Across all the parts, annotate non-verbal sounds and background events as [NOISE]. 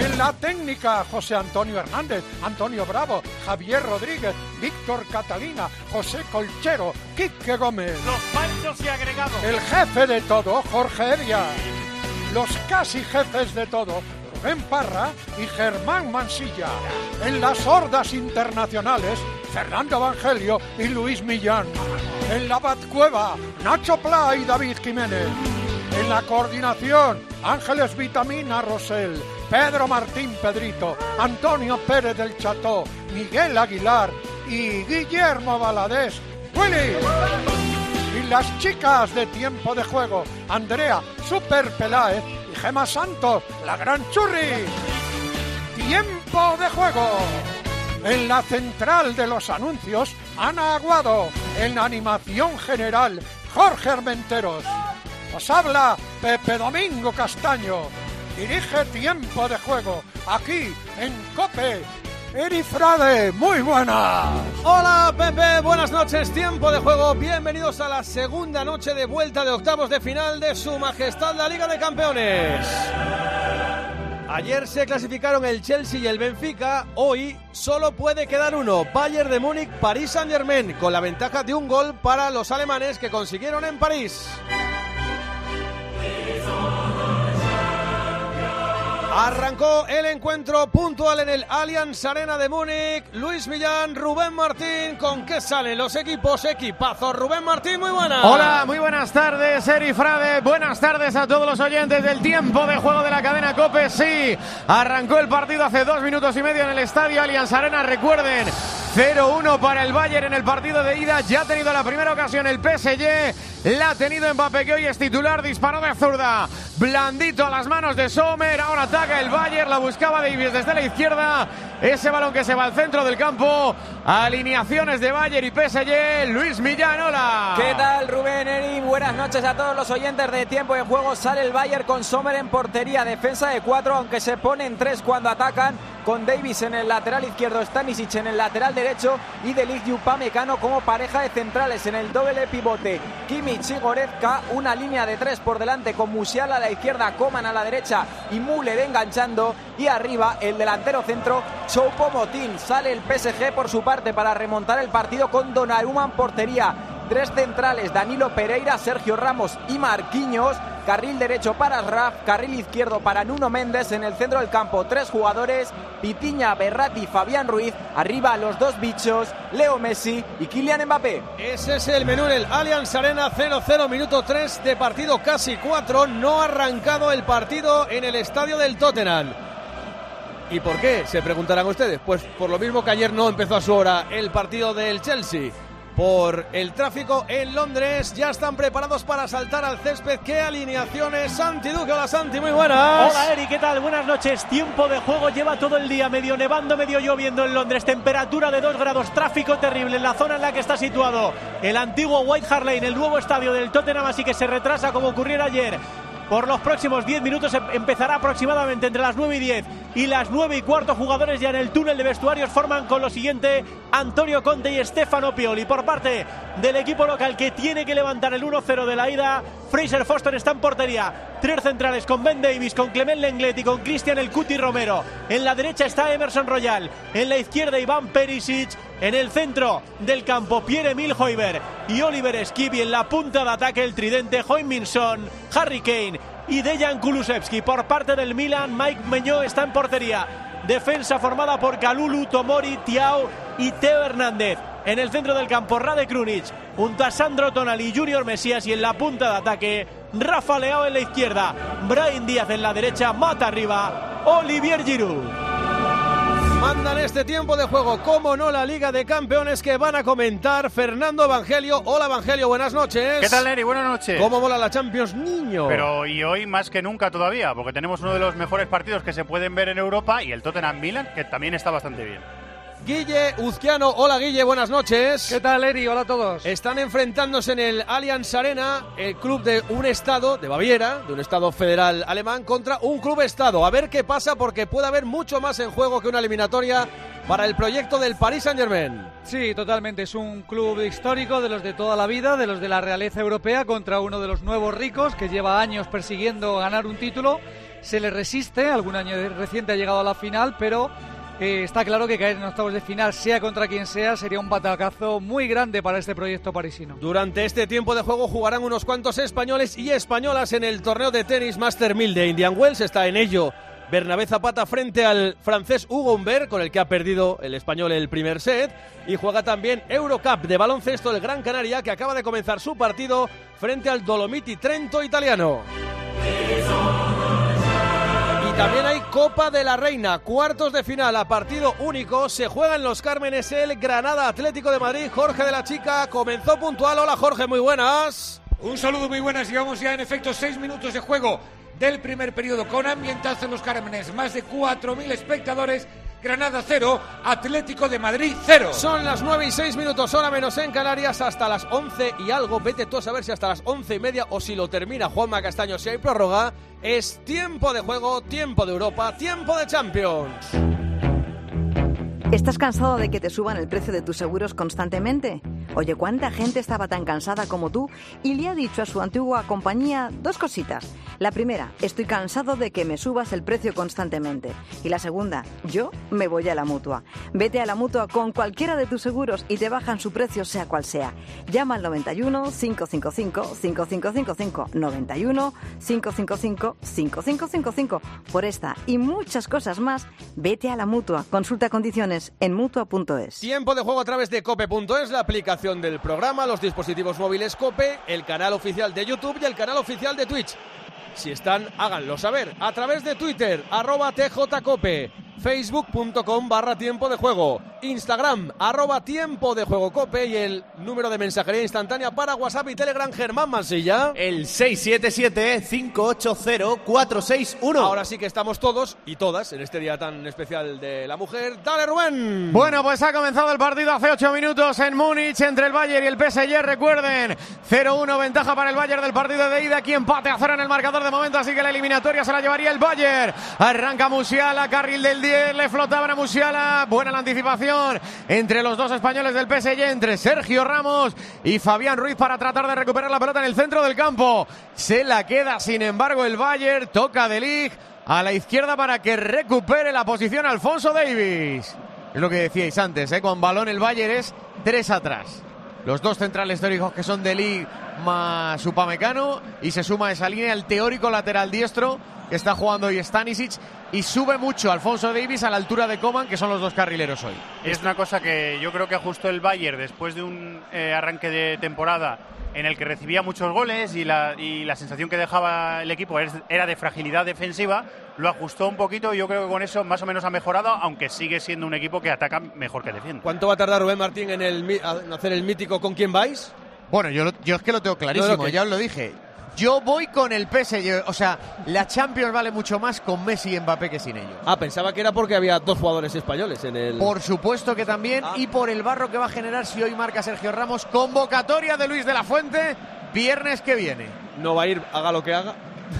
En la técnica, José Antonio Hernández, Antonio Bravo, Javier Rodríguez, Víctor Catalina, José Colchero, Quique Gómez. Los panchos y agregados. El jefe de todo, Jorge Evia. Los casi jefes de todo, Rubén Parra y Germán Mansilla. En las hordas internacionales, Fernando Evangelio y Luis Millán. En la Batcueva, Nacho Pla y David Jiménez. En la coordinación, Ángeles Vitamina Rosell, Pedro Martín Pedrito, Antonio Pérez del Cható, Miguel Aguilar y Guillermo Valadés. ¡Willy! Y las chicas de tiempo de juego, Andrea Super Peláez y Gema Santos, la gran churri. Tiempo de juego. En la central de los anuncios, Ana Aguado. En la animación general, Jorge Armenteros. Os habla Pepe Domingo Castaño. Dirige tiempo de juego aquí en Cope. Eri Frade, muy buenas. Hola Pepe, buenas noches, tiempo de juego. Bienvenidos a la segunda noche de vuelta de octavos de final de Su Majestad la Liga de Campeones. Ayer se clasificaron el Chelsea y el Benfica. Hoy solo puede quedar uno: Bayern de Múnich, París Saint Germain, con la ventaja de un gol para los alemanes que consiguieron en París. Arrancó el encuentro puntual en el Allianz Arena de Múnich. Luis Millán, Rubén Martín. ¿Con qué salen los equipos? Equipazo. Rubén Martín, muy buenas. Hola, muy buenas tardes, Eri Frade. Buenas tardes a todos los oyentes del tiempo de juego de la cadena Cope. Sí, arrancó el partido hace dos minutos y medio en el estadio Allianz Arena. Recuerden, 0-1 para el Bayern en el partido de ida. Ya ha tenido la primera ocasión el PSG. La ha tenido Mbappé, que hoy es titular. Disparó de zurda. Blandito a las manos de Sommer. Ahora ataca el Bayern. La buscaba Davis desde la izquierda. Ese balón que se va al centro del campo. Alineaciones de Bayern y PSG. Luis Millán, hola. ¿Qué tal, Rubén Eri? Buenas noches a todos los oyentes de Tiempo de Juego. Sale el Bayern con Sommer en portería. Defensa de cuatro, aunque se ponen tres cuando atacan. Con Davis en el lateral izquierdo, Stanisic en el lateral derecho y Upamecano como pareja de centrales en el doble pivote. Kimmich y Goretzka, una línea de tres por delante con Musiala a la izquierda, Coman a la derecha y Müller enganchando. Y arriba el delantero centro, Choupo-Moting. Sale el PSG por su parte para remontar el partido con Donnarumma portería. Tres centrales, Danilo Pereira, Sergio Ramos y Marquinhos. Carril derecho para Raf, carril izquierdo para Nuno Méndez en el centro del campo. Tres jugadores, Pitiña, Berratti, Fabián Ruiz. Arriba los dos bichos, Leo Messi y Kylian Mbappé. Ese es el menú en el Allianz Arena 0-0, minuto 3 de partido casi 4. No ha arrancado el partido en el estadio del Tottenham. ¿Y por qué? Se preguntarán ustedes. Pues por lo mismo que ayer no empezó a su hora el partido del Chelsea. Por el tráfico en Londres, ya están preparados para saltar al césped. ¿Qué alineaciones? Santi Duque, hola Santi, muy buenas. Hola Eri, ¿qué tal? Buenas noches. Tiempo de juego lleva todo el día medio nevando, medio lloviendo en Londres. Temperatura de 2 grados, tráfico terrible en la zona en la que está situado el antiguo White Hart Lane, el nuevo estadio del Tottenham, así que se retrasa como ocurriera ayer por los próximos 10 minutos. Empezará aproximadamente entre las 9 y 10 y las 9 y cuarto. Jugadores ya en el túnel de vestuarios forman con lo siguiente Antonio Conte y Stefano Pioli. Por parte del equipo local que tiene que levantar el 1-0 de la ida, Fraser Foster está en portería. Tres centrales con Ben Davis, con Clement Lenglet y con Cristian El Cuti Romero. En la derecha está Emerson Royal. En la izquierda Iván Perisic. En el centro del campo, Pierre-Emil Hoiber y Oliver Skip. en la punta de ataque, el tridente, Minson, Harry Kane y Dejan Kulusevski. Por parte del Milan, Mike Meñó está en portería. Defensa formada por Kalulu, Tomori, Tiao y Teo Hernández. En el centro del campo, Rade Krunic, junto a Sandro Tonali Junior Mesías. Y en la punta de ataque, Rafa Leao en la izquierda, Brian Díaz en la derecha, Mata arriba, Olivier Giroud. Mandan este tiempo de juego, como no la Liga de Campeones que van a comentar Fernando Evangelio. Hola Evangelio, buenas noches. ¿Qué tal, Eri? Buenas noches. ¿Cómo mola la Champions, niño? Pero y hoy más que nunca todavía, porque tenemos uno de los mejores partidos que se pueden ver en Europa y el Tottenham Milan, que también está bastante bien. Guille Uzquiano, hola Guille, buenas noches. ¿Qué tal, Eri? Hola a todos. Están enfrentándose en el Allianz Arena el club de un estado, de Baviera, de un estado federal alemán, contra un club estado. A ver qué pasa porque puede haber mucho más en juego que una eliminatoria para el proyecto del Paris Saint-Germain. Sí, totalmente. Es un club histórico de los de toda la vida, de los de la realeza europea, contra uno de los nuevos ricos que lleva años persiguiendo ganar un título. Se le resiste, algún año reciente ha llegado a la final, pero eh, está claro que caer en octavos de final, sea contra quien sea, sería un batacazo muy grande para este proyecto parisino. Durante este tiempo de juego jugarán unos cuantos españoles y españolas en el torneo de tenis Master 1000 de Indian Wells. Está en ello Bernabé Zapata frente al francés Hugo Humbert, con el que ha perdido el español el primer set. Y juega también Eurocup de baloncesto el Gran Canaria, que acaba de comenzar su partido frente al Dolomiti Trento italiano. También hay Copa de la Reina, cuartos de final a partido único. Se juega en los Cármenes el Granada Atlético de Madrid. Jorge de la Chica comenzó puntual. Hola Jorge, muy buenas. Un saludo muy buenas. Llevamos ya en efecto seis minutos de juego del primer periodo con ambientazo en los Cármenes. Más de 4.000 espectadores. Granada 0, Atlético de Madrid 0. Son las 9 y 6 minutos, hora menos en Canarias, hasta las 11 y algo. Vete tú a saber si hasta las 11 y media o si lo termina Juanma Castaño, si hay prórroga. Es tiempo de juego, tiempo de Europa, tiempo de Champions. ¿Estás cansado de que te suban el precio de tus seguros constantemente? Oye, ¿cuánta gente estaba tan cansada como tú y le ha dicho a su antigua compañía dos cositas? La primera, estoy cansado de que me subas el precio constantemente. Y la segunda, yo me voy a la mutua. Vete a la mutua con cualquiera de tus seguros y te bajan su precio sea cual sea. Llama al 91 555 5555 91 555 5555. Por esta y muchas cosas más, vete a la mutua. Consulta condiciones en mutua.es. Tiempo de juego a través de cope.es, la aplicación del programa, los dispositivos móviles Cope, el canal oficial de YouTube y el canal oficial de Twitch. Si están, háganlo saber a través de Twitter, arroba tjcope, facebook.com barra tiempo de juego, Instagram, arroba tiempo de juego cope y el número de mensajería instantánea para WhatsApp y Telegram Germán Mansilla. El 677-580-461. Ahora sí que estamos todos y todas en este día tan especial de la mujer. ¡Dale, Rubén! Bueno, pues ha comenzado el partido hace 8 minutos en Múnich entre el Bayern y el PSG. Recuerden, 0-1 ventaja para el Bayern del partido de ida. Aquí empate a cero en el marcador de momento, así que la eliminatoria se la llevaría el Bayern. Arranca Musiala, carril del 10, le flotaban a Musiala. Buena la anticipación entre los dos españoles del PSG, entre Sergio Ramos y Fabián Ruiz para tratar de recuperar la pelota en el centro del campo. Se la queda, sin embargo, el Bayern. Toca de Ligt a la izquierda para que recupere la posición Alfonso Davis. Es lo que decíais antes, ¿eh? con balón el Bayern es tres atrás. Los dos centrales teóricos que son de Ligt más Upamecano y se suma a esa línea el teórico lateral diestro que está jugando hoy Stanisic y sube mucho Alfonso Davis a la altura de Coman, que son los dos carrileros hoy. Es una cosa que yo creo que ajustó el Bayern después de un eh, arranque de temporada en el que recibía muchos goles y la, y la sensación que dejaba el equipo era de fragilidad defensiva. Lo ajustó un poquito y yo creo que con eso más o menos ha mejorado, aunque sigue siendo un equipo que ataca mejor que defiende. ¿Cuánto va a tardar Rubén Martín en, el, en hacer el mítico con quién vais? Bueno, yo, lo- yo es que lo tengo clarísimo, No, no, que- ya os lo dije. Yo voy con el PSG, o sea, la Champions vale mucho más con Messi y Mbappé que sin ellos. Ah, pensaba que era porque había dos jugadores españoles en el. Por supuesto que también, Ah. y por el barro que va a generar si hoy marca Sergio Ramos, convocatoria de Luis de la Fuente, viernes que viene. No va a ir, haga lo que haga.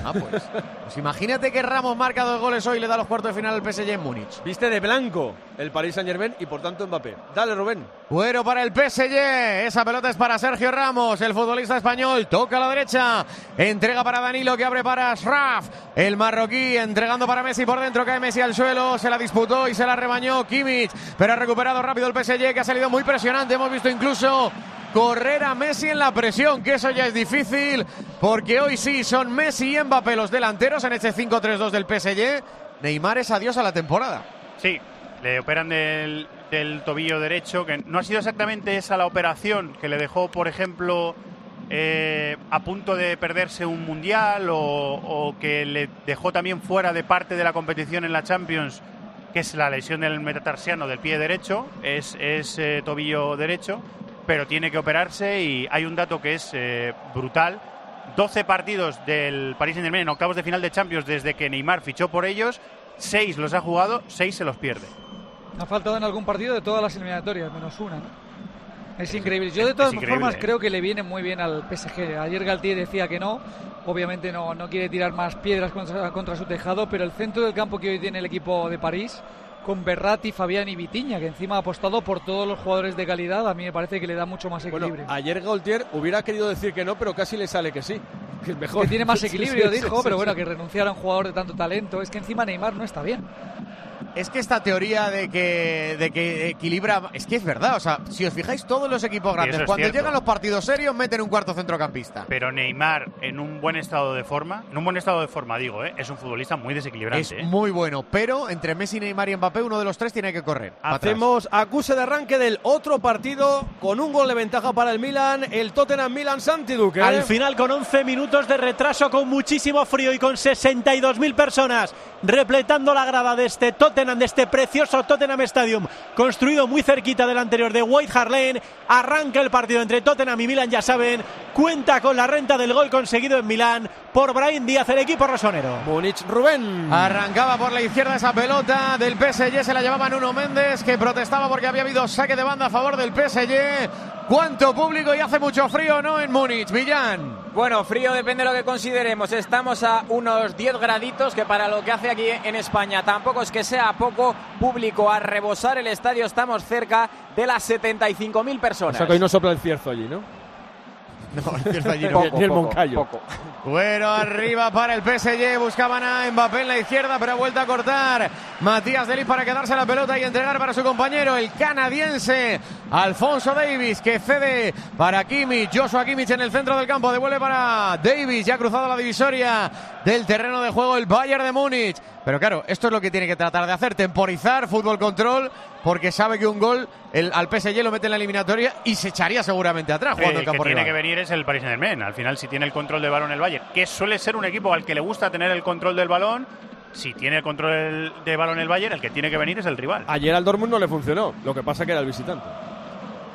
Ah, pues. pues imagínate que Ramos marca dos goles hoy y le da los cuartos de final al PSG en Múnich. Viste de blanco el Paris Saint Germain y por tanto Mbappé. Dale, Rubén. Bueno para el PSG. Esa pelota es para Sergio Ramos, el futbolista español. Toca a la derecha. Entrega para Danilo que abre para Ashraf. El marroquí entregando para Messi por dentro. Cae Messi al suelo. Se la disputó y se la rebañó Kimmich. Pero ha recuperado rápido el PSG que ha salido muy presionante. Hemos visto incluso correr a Messi en la presión, que eso ya es difícil. Porque hoy sí son Messi y Mbappé los delanteros en este 5-3-2 del PSG. Neymar es adiós a la temporada. Sí, le operan del, del tobillo derecho, que no ha sido exactamente esa la operación que le dejó, por ejemplo, eh, a punto de perderse un mundial o, que le dejó también fuera de parte de la competición en la Champions que es la lesión del metatarsiano del pie derecho, es, es eh, tobillo derecho, pero tiene que operarse y hay un dato que es eh, brutal. 12 partidos del Paris Saint-Germain en octavos de final de Champions desde que Neymar fichó por ellos, 6 los ha jugado, 6 se los pierde. Ha faltado en algún partido de todas las eliminatorias, menos una. ¿no? Es increíble. Yo de todas formas ¿eh? creo que le viene muy bien al PSG. Ayer Galtier decía que no. Obviamente no, no quiere tirar más piedras contra, contra su tejado, pero el centro del campo que hoy tiene el equipo de París, con Berratti, Fabián y Vitiña, que encima ha apostado por todos los jugadores de calidad, a mí me parece que le da mucho más Bueno, equilibrio. ayer Gaultier hubiera querido decir que no, pero casi le sale que sí. [LAUGHS] Que es mejor. que tiene más [LAUGHS] equilibrio, sí, sí, dijo, sí, pero bueno, que renunciar a un jugador de tanto talento. Es que encima Neymar no está bien. Es que esta teoría de que, de que equilibra. Es que es verdad. O sea, si os fijáis, todos los equipos grandes, cuando cierto. llegan los partidos serios, meten un cuarto centrocampista. Pero Neymar, en un buen estado de forma, en un buen estado de forma, digo, ¿eh? es un futbolista muy desequilibrante. Es ¿eh? muy bueno, pero entre Messi, Neymar y Mbappé, uno de los tres tiene que correr. Hacemos acuse de arranque del otro partido con un gol de ventaja para el Milan, el Tottenham Milan Santi Duque. Al final, con 11 minutos de retraso, con muchísimo frío y con 62.000 personas repletando la grada de este Tottenham, de este precioso Tottenham Stadium, construido muy cerquita del anterior de White Hart Lane. Arranca el partido entre Tottenham y Milan, ya saben, cuenta con la renta del gol conseguido en Milán por Brahim Díaz, el equipo rosonero. Múnich Rubén. Arrancaba por la izquierda esa pelota del PSG, se la llevaba Nuno Méndez, que protestaba porque había habido saque de banda a favor del PSG. ¿Cuánto público y hace mucho frío, no, en Múnich? Millán. Bueno, frío depende de lo que consideremos. Estamos a unos 10 graditos, que para lo que hace aquí en España tampoco es que sea poco público. A rebosar el estadio estamos cerca de las 75.000 O personas. sea que hoy no sopla el cierzo allí, ¿no? No, cierto, allí no. El Moncayo. poco. Bueno, arriba para el PSG, buscaban a Mbappé en la izquierda, pero ha vuelto a cortar Matías Delis para quedarse la pelota y entregar para su compañero, el canadiense Alfonso Davis, que cede para Kimmich, Joshua Kimmich en el centro del campo, devuelve para Davis, ya ha cruzado la divisoria del terreno de juego el Bayern de Múnich. Pero claro, esto es lo que tiene que tratar de hacer, temporizar, fútbol control, porque sabe que un gol el- al PSG lo mete en la eliminatoria y se echaría seguramente atrás jugando campo que tiene que venir es el Paris Saint-Germain. Al final, si tiene el control del balón el Bayern, que suele ser un equipo al que le gusta tener el control del balón, si tiene el control del, de balón el Bayern, el que tiene que venir es el rival. Ayer al Dortmund no le funcionó, lo que pasa que era el visitante.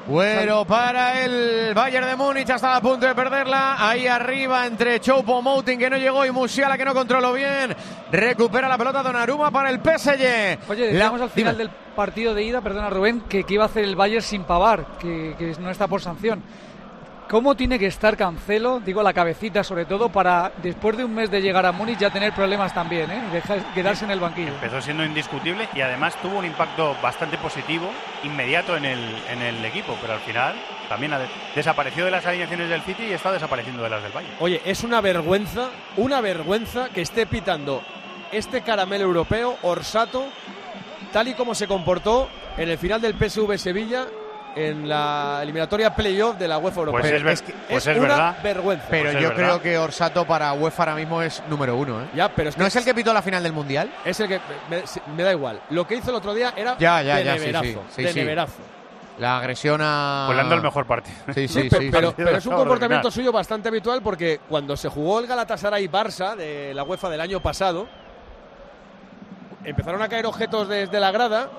Bueno, para el Bayern de Múnich hasta a punto de perderla. Ahí arriba entre Choupo Moting que no llegó y Musiala que no controló bien. Recupera la pelota Donnarumma para el PSG. Oye, La- decíamos al final Dime. del partido de ida, perdona Rubén, que, que iba a hacer el Bayern sin pavar, que, que no está por sanción. ¿Cómo tiene que estar Cancelo, digo la cabecita sobre todo, para después de un mes de llegar a Múnich ya tener problemas también, ¿eh? Dejar- quedarse en el banquillo? Empezó siendo indiscutible y además tuvo un impacto bastante positivo, inmediato en el, en el equipo, pero al final también ha de- desapareció de las alineaciones del City y está desapareciendo de las del Bayern. Oye, es una vergüenza, una vergüenza que esté pitando este caramelo europeo, Orsato, tal y como se comportó en el final del PSV Sevilla en la eliminatoria playoff de la UEFA Europea. Pues es ver- es, que pues es es una verdad. vergüenza. Pero Pues es yo verdad. creo que Orsato para UEFA ahora mismo es número uno. ¿eh? Ya, pero es que ¿No es el que pitó la final del Mundial? es el que me, me da igual. Lo que hizo el otro día era Ya, ya, de ya, neverazo, sí, sí, de sí. neverazo. La agresión a... Pues le han dado el mejor partido. Sí, Sí, [LAUGHS] sí, pe- sí. pero, sí. pero es un comportamiento suyo bastante habitual porque cuando se jugó el Galatasaray Barça de la UEFA del año pasado, empezaron a caer objetos desde la grada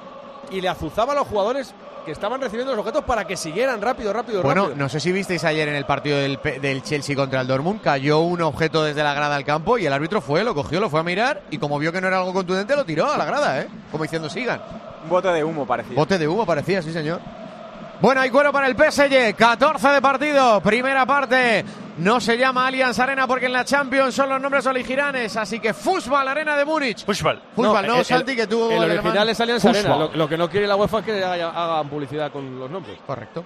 y le azuzaba a los jugadores que estaban recibiendo los objetos para que siguieran rápido, rápido, Bueno, rápido. no sé si visteis ayer en el partido del, P- del Chelsea contra el Dortmund, cayó un objeto desde la grada al campo y el árbitro fue, lo cogió, lo fue a mirar y como vio que no era algo contundente, lo tiró a la grada, ¿eh? Como diciendo, sigan. Un bote de humo parecía. Bote de humo parecía, sí señor. Bueno, hay cuero para el PSG, 14 de partido, primera parte. No se llama Allianz Arena porque en la Champions son los nombres oligiranes, así que Fútbol Arena de Múnich. Fútbol. Fútbol, no, el- el- Santi, que tú... El el original es Allianz. Arena. Lo, lo que no quiere la UEFA es que haya- hagan publicidad con los nombres. Correcto.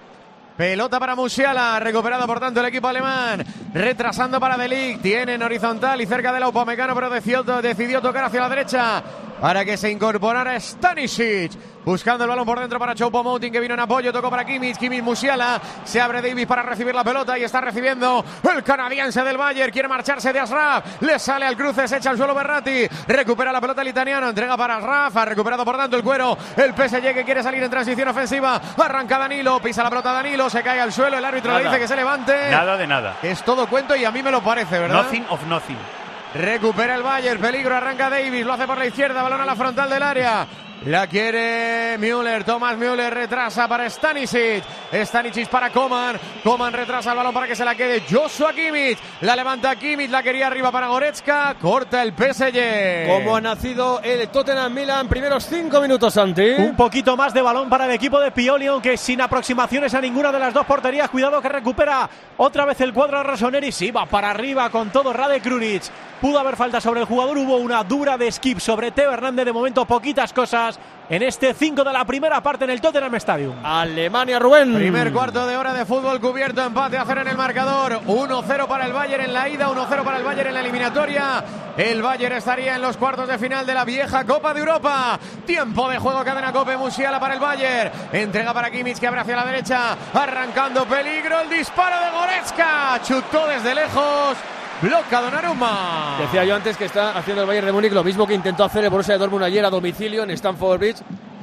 Pelota para Musiala, recuperado por tanto el equipo alemán, retrasando para Delic, tienen horizontal y cerca del Upamecano, pero decidió, decidió tocar hacia la derecha para que se incorporara Stanisic, buscando el balón por dentro para Choupo-Moting que vino en apoyo, tocó para Kimmich, Kimmich Musiala, se abre Davis para recibir la pelota y está recibiendo el canadiense del Bayern, quiere marcharse de Asraf, le sale al cruce, se echa al suelo Berratti, recupera la pelota el italiano, entrega para Asraf, ha recuperado por tanto el cuero, el PSG que quiere salir en transición ofensiva, arranca Danilo, pisa la pelota Danilo, se cae al suelo, el árbitro le dice que se levante. Nada de nada. Es todo cuento y a mí me lo parece, ¿verdad? Nothing of nothing. Recupera el Bayern, peligro, arranca Davis, lo hace por la izquierda, balón a la frontal del área. La quiere Müller. Thomas Müller retrasa para Stanisic. Stanisic para Coman. Coman retrasa el balón para que se la quede Joshua Kimmich. La levanta Kimmich. La quería arriba para Goretzka. Corta el PSG. ¿Cómo ha nacido el Tottenham Milan? Primeros cinco minutos, Santi. Un poquito más de balón para el equipo de Pioli, aunque sin aproximaciones a ninguna de las dos porterías. Cuidado que recupera otra vez el cuadro a Rossoneri. Sí, va para arriba con todo Rade Krunic. Pudo haber falta sobre el jugador. Hubo una dura de skip sobre Teo Hernández. De momento, poquitas cosas en este 5 de la primera parte en el Tottenham Stadium. Alemania, Rubén. Primer cuarto de hora de fútbol cubierto, empate a cero en el marcador. 1-0 para el Bayern en la ida, 1-0 para el Bayern en la eliminatoria. El Bayern estaría en los cuartos de final de la vieja Copa de Europa. Tiempo de juego, cadena Cope Musiala para el Bayern. Entrega para Kimmich que abre hacia la derecha, arrancando peligro. El disparo de Goretzka. Chutó desde lejos. Bloca Donnarumma. Decía yo antes que está haciendo el Bayern de Múnich lo mismo que intentó hacer el Borussia de Dortmund ayer a domicilio en Stamford Bridge.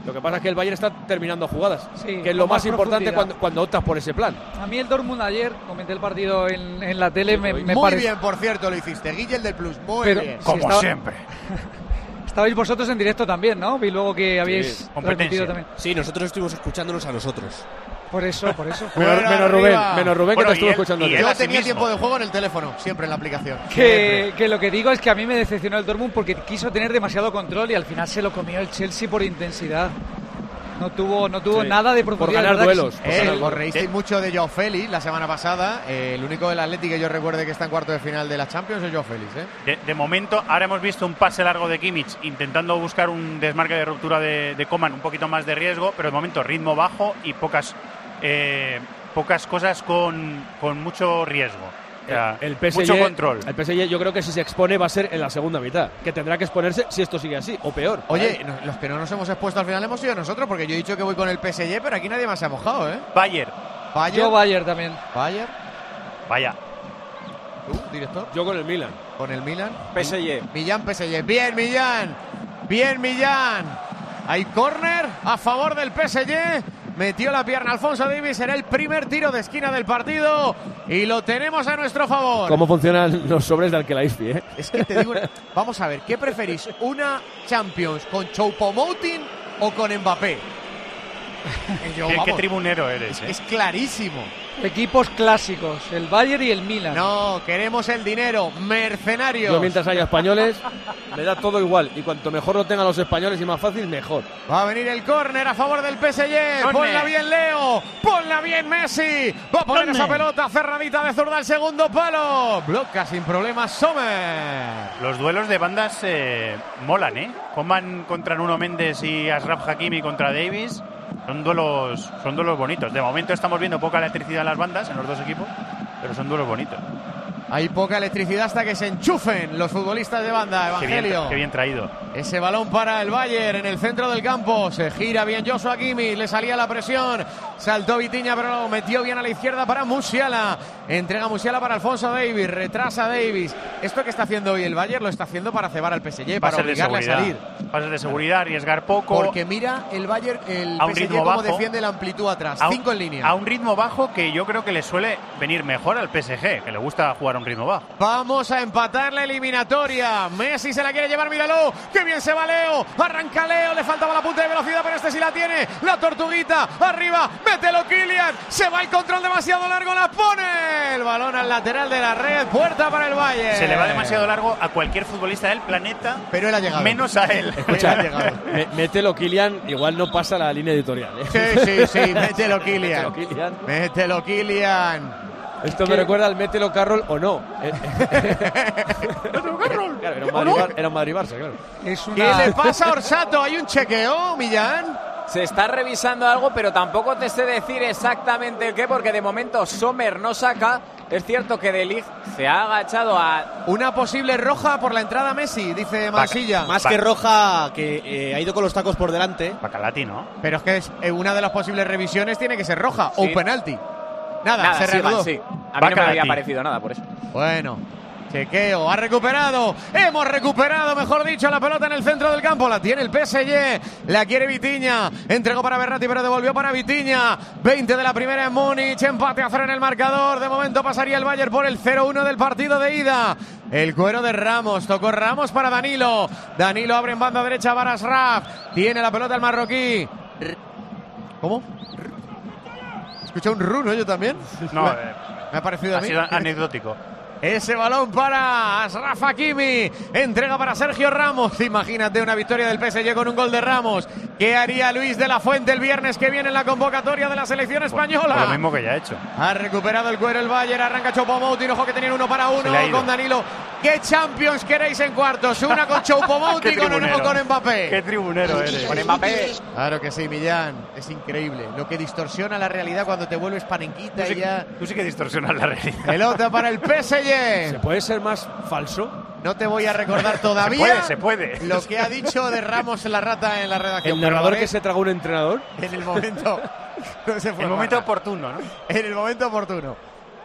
Lo que pasa es que el Bayern está terminando jugadas, Sí, que es lo más más importante cuando, cuando optas por ese plan. A mí el Dortmund ayer, comenté el partido en, en la tele, me, me Muy parece- bien, por cierto, lo hiciste. Guille del Plus. Muy Pero- bien. sí, Como estaba- siempre. [LAUGHS] Estabais vosotros en directo también, ¿no? Vi luego que habéis transmitido también. Sí, nosotros estuvimos escuchándonos a nosotros. Por eso, por eso. [LAUGHS] Menos, menos. Rubén, menos Rubén Bueno, que te estuvo él- escuchando. Yo a sí tenía mismo. tiempo de juego en el teléfono, siempre en la aplicación. Que, que lo que digo es que a mí me decepcionó el Dortmund porque quiso tener demasiado control y al final se lo comió el Chelsea por intensidad. No tuvo, no tuvo Sí, nada de por profundidad. ganar duelos. Por Eh, ganar- os reísteis mucho de Joao Félix la semana pasada. Eh, el único del Atlético que yo recuerde que está en cuarto de final de la Champions es Joao Félix. ¿eh? De, de momento, ahora hemos visto un pase largo de Kimmich intentando buscar un desmarque de ruptura de, de Coman, un poquito más de riesgo, pero de momento ritmo bajo y pocas, eh, pocas cosas con, con mucho riesgo. Sea, el PSG, mucho control. El PSG yo creo que si se expone va a ser en la segunda mitad, que tendrá que exponerse si esto sigue así, o peor. Oye, no- los que no nos hemos expuesto al final hemos sido nosotros, porque yo he dicho que voy con el PSG, pero aquí nadie más se ha mojado, ¿eh? Bayern, Bayern, Yo Bayern también. Bayern, vaya. tú, director, Yo con el Milan. con el Milan. PSG. Millán, PSG. Bien, Millán. Bien, Millán. Hay córner a favor del PSG. Metió la pierna Alfonso Davis. Será el primer tiro de esquina del partido. Y lo tenemos a nuestro favor. ¿Cómo funcionan los sobres de Alquelaisfi, eh? Es que te digo, una- [LAUGHS] vamos a ver, ¿qué preferís? ¿Una Champions con Choupo-Moting o con Mbappé? [LAUGHS] Yo, Qué, tribunero eres. eh. es clarísimo. Equipos clásicos, el Bayern y el Milan. No, queremos el dinero, mercenarios. Yo mientras haya españoles, me da todo igual. Y cuanto mejor lo tengan los españoles y más fácil, mejor. Va a venir el córner a favor del PSG. ¿Dónde? Ponla bien Leo. Ponla bien Messi. Va a poner ¿Dónde? esa pelota cerradita de zurda al segundo palo. Bloca sin problemas Sommer. Los duelos de bandas eh, molan, ¿eh? Coman contra Nuno Méndez y Ashraf Hakimi contra Davis. Son duelos, son duelos bonitos. De momento estamos viendo poca electricidad en las bandas, en los dos equipos, pero son duelos bonitos. Hay poca electricidad hasta que se enchufen los futbolistas de banda. Qué bien, Evangelio. qué bien traído. Ese balón para el Bayern en el centro del campo. Se gira bien Joshua Kimmich. Le salía la presión. Saltó Vitiña, pero lo metió bien a la izquierda para Musiala. Entrega Musiala para Alfonso Davis. Retrasa Davis. Esto que está haciendo hoy el Bayern lo está haciendo para cebar al PSG, para obligarle a salir. Pases de seguridad, arriesgar poco. Porque mira el Bayern, el A un PSG ritmo cómo bajo. defiende la amplitud atrás. un- Cinco en línea. A un ritmo bajo que yo creo que le suele venir mejor al PSG, que le gusta jugar a un ritmo bajo. Vamos a empatar la eliminatoria. Messi se la quiere llevar, míralo. Qué bien se va Leo. Arranca Leo. Le faltaba la punta de velocidad, pero este sí la tiene. La tortuguita. Arriba. Mételo, Kylian. Se va el control demasiado largo. La pone. El balón al lateral de la red. Puerta para el Bayern. Se le va demasiado largo a cualquier futbolista del planeta, Pero él ha llegado. menos a él. Escucha, Él ha llegado. me- mételo Kilian, igual no pasa la línea editorial. ¿eh? Sí, sí, sí. Mételo, Kylian. Mételo, Kylian. Mételo, Kylian. Esto me recuerda al mételo Carroll o no. [LAUGHS] [LAUGHS] Claro, era un Madrid, Bar- era un Madrid Barça, claro. Es ¿Qué le [LAUGHS] pasa a Orsato? ¿Hay un chequeo, Millán? Se está revisando algo, pero tampoco te sé decir exactamente el qué, porque de momento Sommer no saca. Es cierto que De Ligt se ha agachado a. Una posible roja por la entrada Messi, dice Mansilla. Más Va. que roja, que eh, ha ido con los tacos por delante. Bacalati, ¿no? Pero es que es, eh, una de las posibles revisiones tiene que ser roja o Sí. un penalti. Nada, Nada, se sigan, reanudó. sí. A mí no me había parecido nada por eso. Bueno, Chequeo, ha recuperado, hemos recuperado, mejor dicho, la pelota en el centro del campo, la tiene el PSG, la quiere Vitiña, entregó para Berratti pero devolvió para Vitiña, 20 de la primera en Múnich, empate a cero en el marcador, de momento pasaría el Bayern por el 0-1 del partido de ida. El cuero de Ramos, tocó Ramos para Danilo, Danilo abre en banda derecha Varas Raf, tiene la pelota el marroquí. ¿Cómo? Escucha un runo yo también. No, me, eh, me ha parecido a ha sido anecdótico. Ese balón para Asraf Hakimi. Entrega para Sergio Ramos. Imagínate una victoria del PSG con un gol de Ramos. ¿Qué haría Luis de la Fuente el viernes que viene en la convocatoria de la selección española? Lo mismo que ya ha hecho. Ha recuperado el cuero el Bayern, arranca Choupo-Moting, ojo que tenían uno para uno con Danilo. ¿Qué Champions queréis en cuartos? ¿Una con [LAUGHS] Choupo-Moting o no tribunero. con Mbappé? Qué tribunero eres. Con Mbappé. Claro que sí, Millán. Es increíble. Lo que distorsiona la realidad cuando te vuelves panenquita Tú y sí, ya... tú sí que distorsionas la realidad. Pelota para el ¿Se puede ser más falso? No te voy a recordar [LAUGHS] todavía Se puede, se puede. lo que ha dicho de Ramos en la rata en la redacción. ¿El narrador que se tragó un entrenador? En el momento... [LAUGHS] no se fue El momento oportuno, ¿no? En el momento oportuno.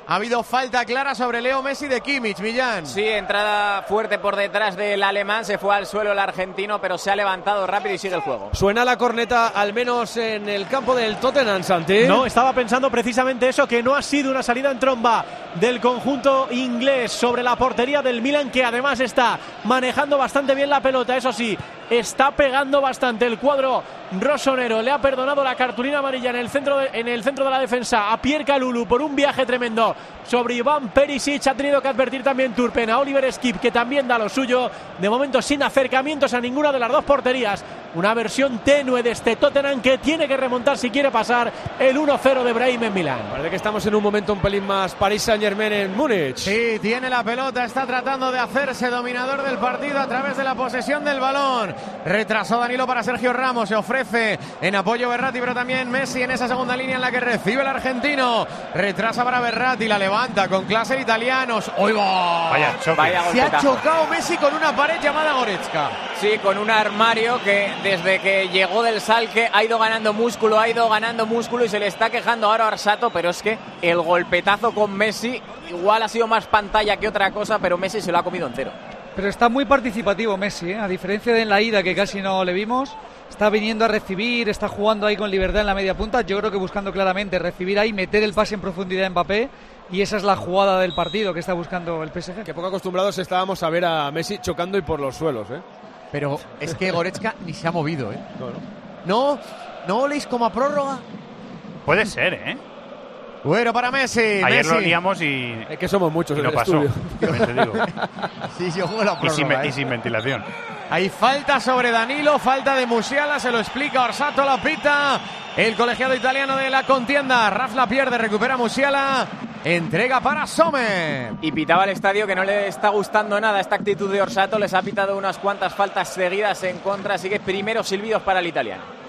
Ha habido falta clara sobre Leo Messi de Kimmich, Millán. Sí, entrada fuerte por detrás del alemán, se fue al suelo el argentino, pero se ha levantado rápido y sigue el juego. Suena la corneta al menos en el campo del Tottenham, Santi. No, estaba pensando precisamente eso, que no ha sido una salida en tromba del conjunto inglés sobre la portería del Milan, que además está manejando bastante bien la pelota, eso sí, está pegando bastante el cuadro rosonero. Le ha perdonado la cartulina amarilla en el centro de, en el centro de la defensa a Pierre Calulu por un viaje tremendo sobre Iván Perisic. Ha tenido que advertir también Turpen a Oliver Skip, que también da lo suyo. De momento sin acercamientos a ninguna de las dos porterías. Una versión tenue de este Tottenham que tiene que remontar si quiere pasar el 1-0 de Brahim en Milán. Parece que estamos en un momento un pelín más Saint Germain en Múnich. Sí, tiene la pelota, está tratando de hacerse dominador del partido a través de la posesión del balón. Retrasó Danilo para Sergio Ramos, se ofrece en apoyo Berratti, pero también Messi en esa segunda línea en la que recibe el argentino. Retrasa para Berratti, la levanta con clase de italianos. ¡Oiga! Vaya choque. Vaya Se ha chocado Messi con una pared llamada Goretzka. Sí, con un armario que desde que llegó del Salque ha ido ganando músculo, ha ido ganando músculo y se le está quejando ahora a Arsato, pero es que el golpetazo con Messi igual ha sido más pantalla que otra cosa, pero Messi se lo ha comido entero. Pero está muy participativo Messi, ¿eh? a diferencia de en la ida que casi no le vimos. Está viniendo a recibir, está jugando ahí con libertad en la media punta. Yo creo que buscando claramente recibir ahí, meter el pase en profundidad a Mbappé. Y esa es la jugada del partido que está buscando el PSG. Que poco acostumbrados estábamos a ver a Messi chocando y por los suelos, ¿eh? Pero es que Goretzka ni se ha movido, ¿eh? No, no oléis como a prórroga. Puede ser, ¿eh? Bueno, para Messi. Ayer lo liamos y, Es que somos muchos y en no el pasó. estudio. también te digo. [LAUGHS] Sí, yo juego la Y sin, y ¿eh? sin ventilación. Hay falta sobre Danilo, falta de Musiala, se lo explica Orsato, la pita. El colegiado italiano de la contienda. Raf la pierde, recupera Musiala. Entrega para Sommer. Y pitaba el estadio que no le está gustando nada esta actitud de Orsato, les ha pitado unas cuantas faltas seguidas en contra, así que primeros silbidos para el italiano.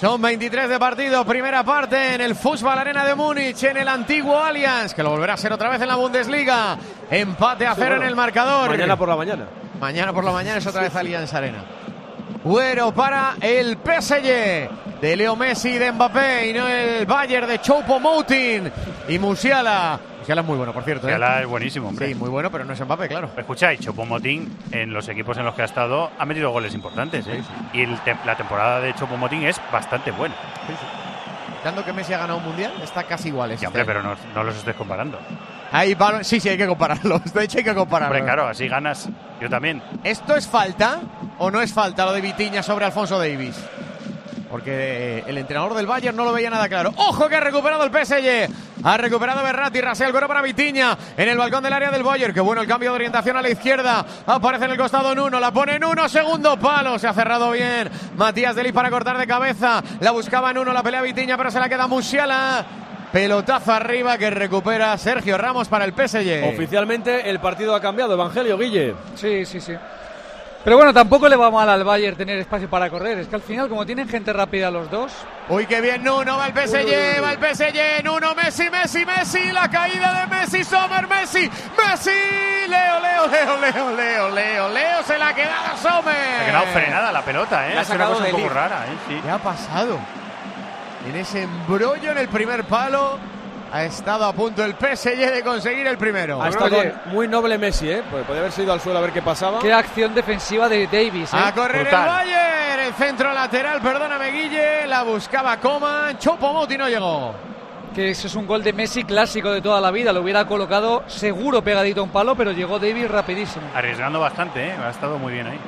Son 23 de partido, primera parte en el Fútbol Arena de Múnich, en el antiguo Allianz, que lo volverá a ser otra vez en la Bundesliga. Empate a cero en el marcador. Mañana por la mañana. Mañana por la mañana es otra vez Allianz Arena. Güero para el PSG de Leo Messi y de Mbappé y no el Bayern de Choupo-Moting y Musiala. Musiala es muy bueno, por cierto. ¿eh? Es buenísimo, hombre. Sí, muy bueno, pero no es Mbappé, claro. Escucháis, Chopomotín en los equipos en los que ha estado ha metido goles importantes. ¿eh? Y el te- la temporada de Chopomotín es bastante buena. Dando que Messi ha ganado un mundial, está casi igual. este hombre, pero no, no los estés comparando. Hay balón- Sí, sí, hay que compararlos. [LAUGHS] De hecho, hay que compararlos. Hombre, claro, así ganas. Yo también. ¿Esto es falta o no es falta lo de Vitiña sobre Alfonso Davis? Porque eh, el entrenador del Bayern no lo veía nada claro. ¡Ojo que ha recuperado el PSG! Ha recuperado Berratti, rasea el cuero para Vitiña en el balcón del área del Bayern. Qué bueno el cambio de orientación a la izquierda. Aparece en el costado en uno, la pone en uno, segundo palo. Se ha cerrado bien. Matías Deli para cortar de cabeza. La buscaba en uno, la pelea Vitiña, pero se la queda Musiala. Pelotazo arriba que recupera Sergio Ramos para el PSG. Oficialmente el partido ha cambiado. Evangelio Guille. Sí, sí, sí. Pero bueno, tampoco le va mal al Bayern tener espacio para correr. Es que al final, como tienen gente rápida los dos, Uy, qué bien Nuno, va el PSG, va el PSG, Nuno, Messi, Messi, Messi, la caída de Messi, Sommer, Messi, Messi, Leo, Leo, Leo, Leo, Leo, Leo, Leo, se la ha quedado Sommer. Ha quedado frenada la pelota, ¿eh? La ha es una cosa un poco rara, ¿eh? Sí. ¿Qué ha pasado? En ese embrollo en el primer palo, Ha estado a punto el PSG de conseguir el primero. Ha estado muy noble Messi, ¿eh? Pues podría haber sido al suelo a ver qué pasaba. Qué acción defensiva de Davis. ¿eh? A correr el Bayern. El centro lateral, perdóname Guille. La buscaba Coman. Chopomotti no llegó. Que eso es un gol de Messi clásico de toda la vida. Lo hubiera colocado seguro pegadito a un palo, pero llegó Davis rapidísimo. Arriesgando bastante, ¿eh? Ha estado muy bien ahí.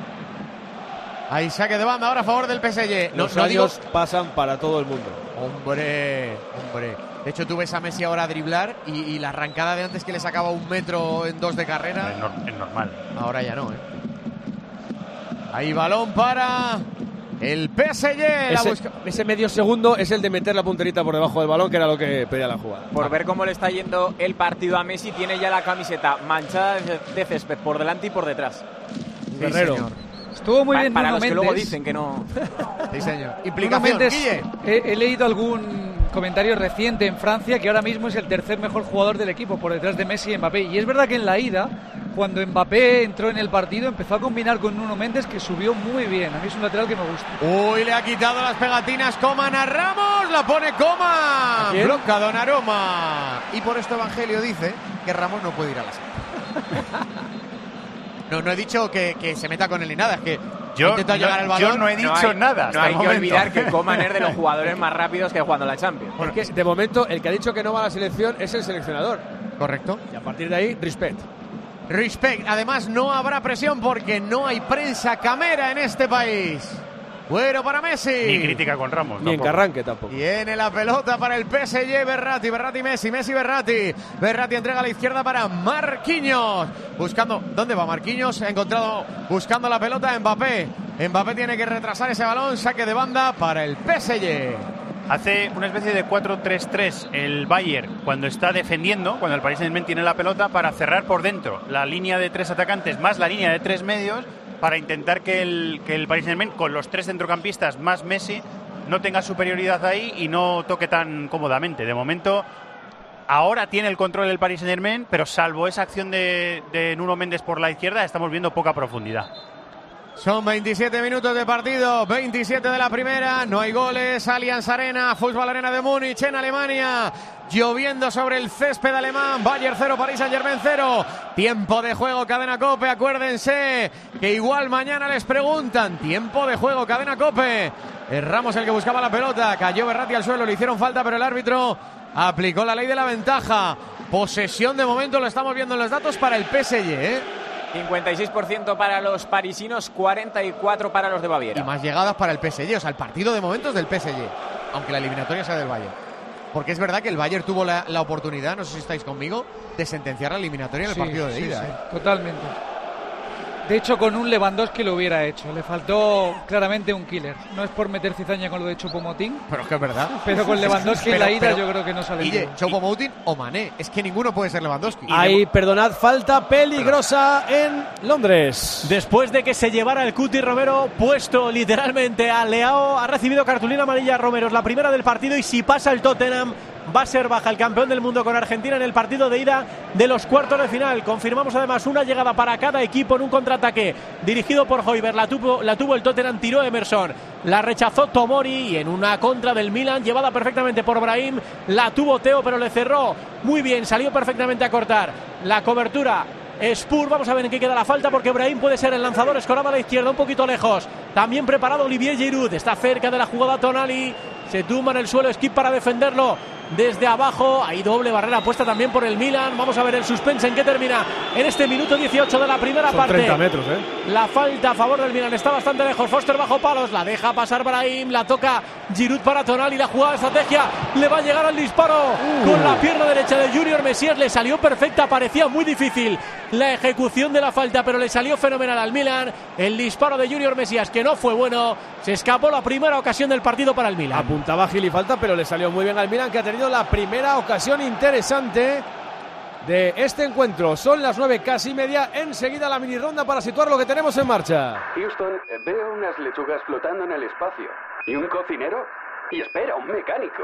Ahí saque de banda ahora a favor del PSG. Los años pasan para todo el mundo. Hombre, hombre. De hecho, tú ves a Messi ahora driblar y, y la arrancada de antes que le sacaba un metro en dos de carrera. Es, nor- es normal. Ahora ya no, ¿eh? Ahí balón para el PSG. La Ese, busca- ese medio segundo es el de meter la punterita por debajo del balón, que era lo que pedía la jugada. Por ver cómo le está yendo el partido a Messi, tiene ya la camiseta manchada de césped por delante y por detrás. Guerrero. señor. Estuvo muy Pa- bien para Nuno los que luego dicen que no. Sí, señor. Implicación, Guille. he, he leído algún comentario reciente en Francia que ahora mismo es el tercer mejor jugador del equipo por detrás de Messi y Mbappé. Y es verdad que en la ida, cuando Mbappé entró en el partido, empezó a combinar con Nuno Méndez que subió muy bien. A mí es un lateral que me gusta. Uy, le ha quitado las pegatinas Coman a Ramos. La pone Coman. Bloca Donnarumma. Y por esto Evangelio dice que Ramos no puede ir a la sala. [LAUGHS] No, no he dicho que, que se meta con él ni nada. Es que Yo, intenta llegar al no, balón. yo no he dicho hay, nada. No hay el que momento. olvidar que Coman es de los [LAUGHS] jugadores más rápidos que jugando la Champions. Porque de momento el que ha dicho que no va a la selección es el seleccionador. Correcto. Y a partir de ahí, respect. Respect. Además, no habrá presión porque no hay prensa camera en este país. Bueno para Messi. Ni crítica con Ramos. Ni en. Carranque tampoco. Tiene la pelota para el PSG Berratti, Berratti Messi, Messi Berratti. Berratti entrega a la izquierda para Marquinhos. Buscando, ¿dónde va Marquinhos? Ha encontrado buscando la pelota Mbappé. Mbappé tiene que retrasar ese balón, saque de banda para el PSG. Hace una especie de 4-3-3 el Bayern cuando está defendiendo, cuando el Paris Saint-Germain tiene la pelota para cerrar por dentro la línea de tres atacantes más la línea de tres medios para intentar que el, que el Paris Saint-Germain con los tres centrocampistas más Messi no tenga superioridad ahí y no toque tan cómodamente. De momento ahora tiene el control el Paris Saint-Germain, pero salvo esa acción de, de Nuno Méndez por la izquierda estamos viendo poca profundidad. Son 27 minutos de partido, 27 de la primera, no hay goles, Allianz Arena, Fútbol Arena de Múnich en Alemania, lloviendo sobre el césped alemán, Bayern 0, París Saint Germain 0, tiempo de juego, cadena Cope, acuérdense que igual mañana les preguntan, tiempo de juego, cadena Cope, es Ramos el que buscaba la pelota, cayó Berratti al suelo, le hicieron falta, pero el árbitro aplicó la ley de la ventaja, posesión de momento, lo estamos viendo en los datos para el PSG, ¿eh? 56% para los parisinos, 44 para los de y Baviera. más llegadas para el PSG. O sea, el partido de momentos del PSG, aunque la eliminatoria sea del Bayern. Porque es verdad que el Bayern tuvo la, la oportunidad, no sé si estáis conmigo, de sentenciar la eliminatoria en el Sí, partido de sí, ida. sí, ¿eh? Totalmente. De hecho, con un Lewandowski lo hubiera hecho. Le faltó claramente un killer. No es por meter cizaña con lo de Chupomotín, Pero es que es verdad. pero con Lewandowski en la ida pero- yo creo que no sale Guille, bien. Choupo-Moting o Mané. Es que ninguno puede ser Lewandowski. Ahí, perdonad, falta peligrosa en Londres. Después de que se llevara el Cuti Romero puesto literalmente a Leao, ha recibido cartulina amarilla Romero, es la primera del partido y si pasa el Tottenham va a ser baja el campeón del mundo con Argentina en el partido de ida de los cuartos de final. Confirmamos además una llegada para cada equipo en un contraataque dirigido por Hoiber, la tuvo, la tuvo el Tottenham, tiró Emerson, la rechazó Tomori y en una contra del Milan llevada perfectamente por Brahim, la tuvo Teo pero le cerró. Muy bien, salió perfectamente a cortar. La cobertura Spur, vamos a ver en qué queda la falta porque Brahim puede ser el lanzador, escoraba a la izquierda un poquito lejos. También preparado Olivier Giroud, está cerca de la jugada Tonali, se tumba en el suelo Skip para defenderlo desde abajo. Hay doble barrera puesta también por el Milan. Vamos a ver el suspense en qué termina en este minuto 18 de la primera Son parte. 30 metros, ¿eh? La falta a favor del Milan está bastante lejos. Foster bajo palos, la deja pasar Brahim, la toca Giroud para Tonali, la jugada de estrategia le va a llegar al disparo con la pierna derecha de Junior Messias, le salió perfecta, parecía muy difícil la ejecución de la falta, pero le salió fenomenal al Milan. El disparo de Junior Messias que no fue bueno, se escapó la primera ocasión del partido para el Milan. Apuntaba Gil y falta, pero le salió muy bien al Milan, que ha tenido la primera ocasión interesante de este encuentro. Son las nueve casi media. Enseguida la mini ronda para situar lo que tenemos en marcha. Houston, veo unas lechugas flotando en el espacio. ¿Y un cocinero? Y espera, un mecánico.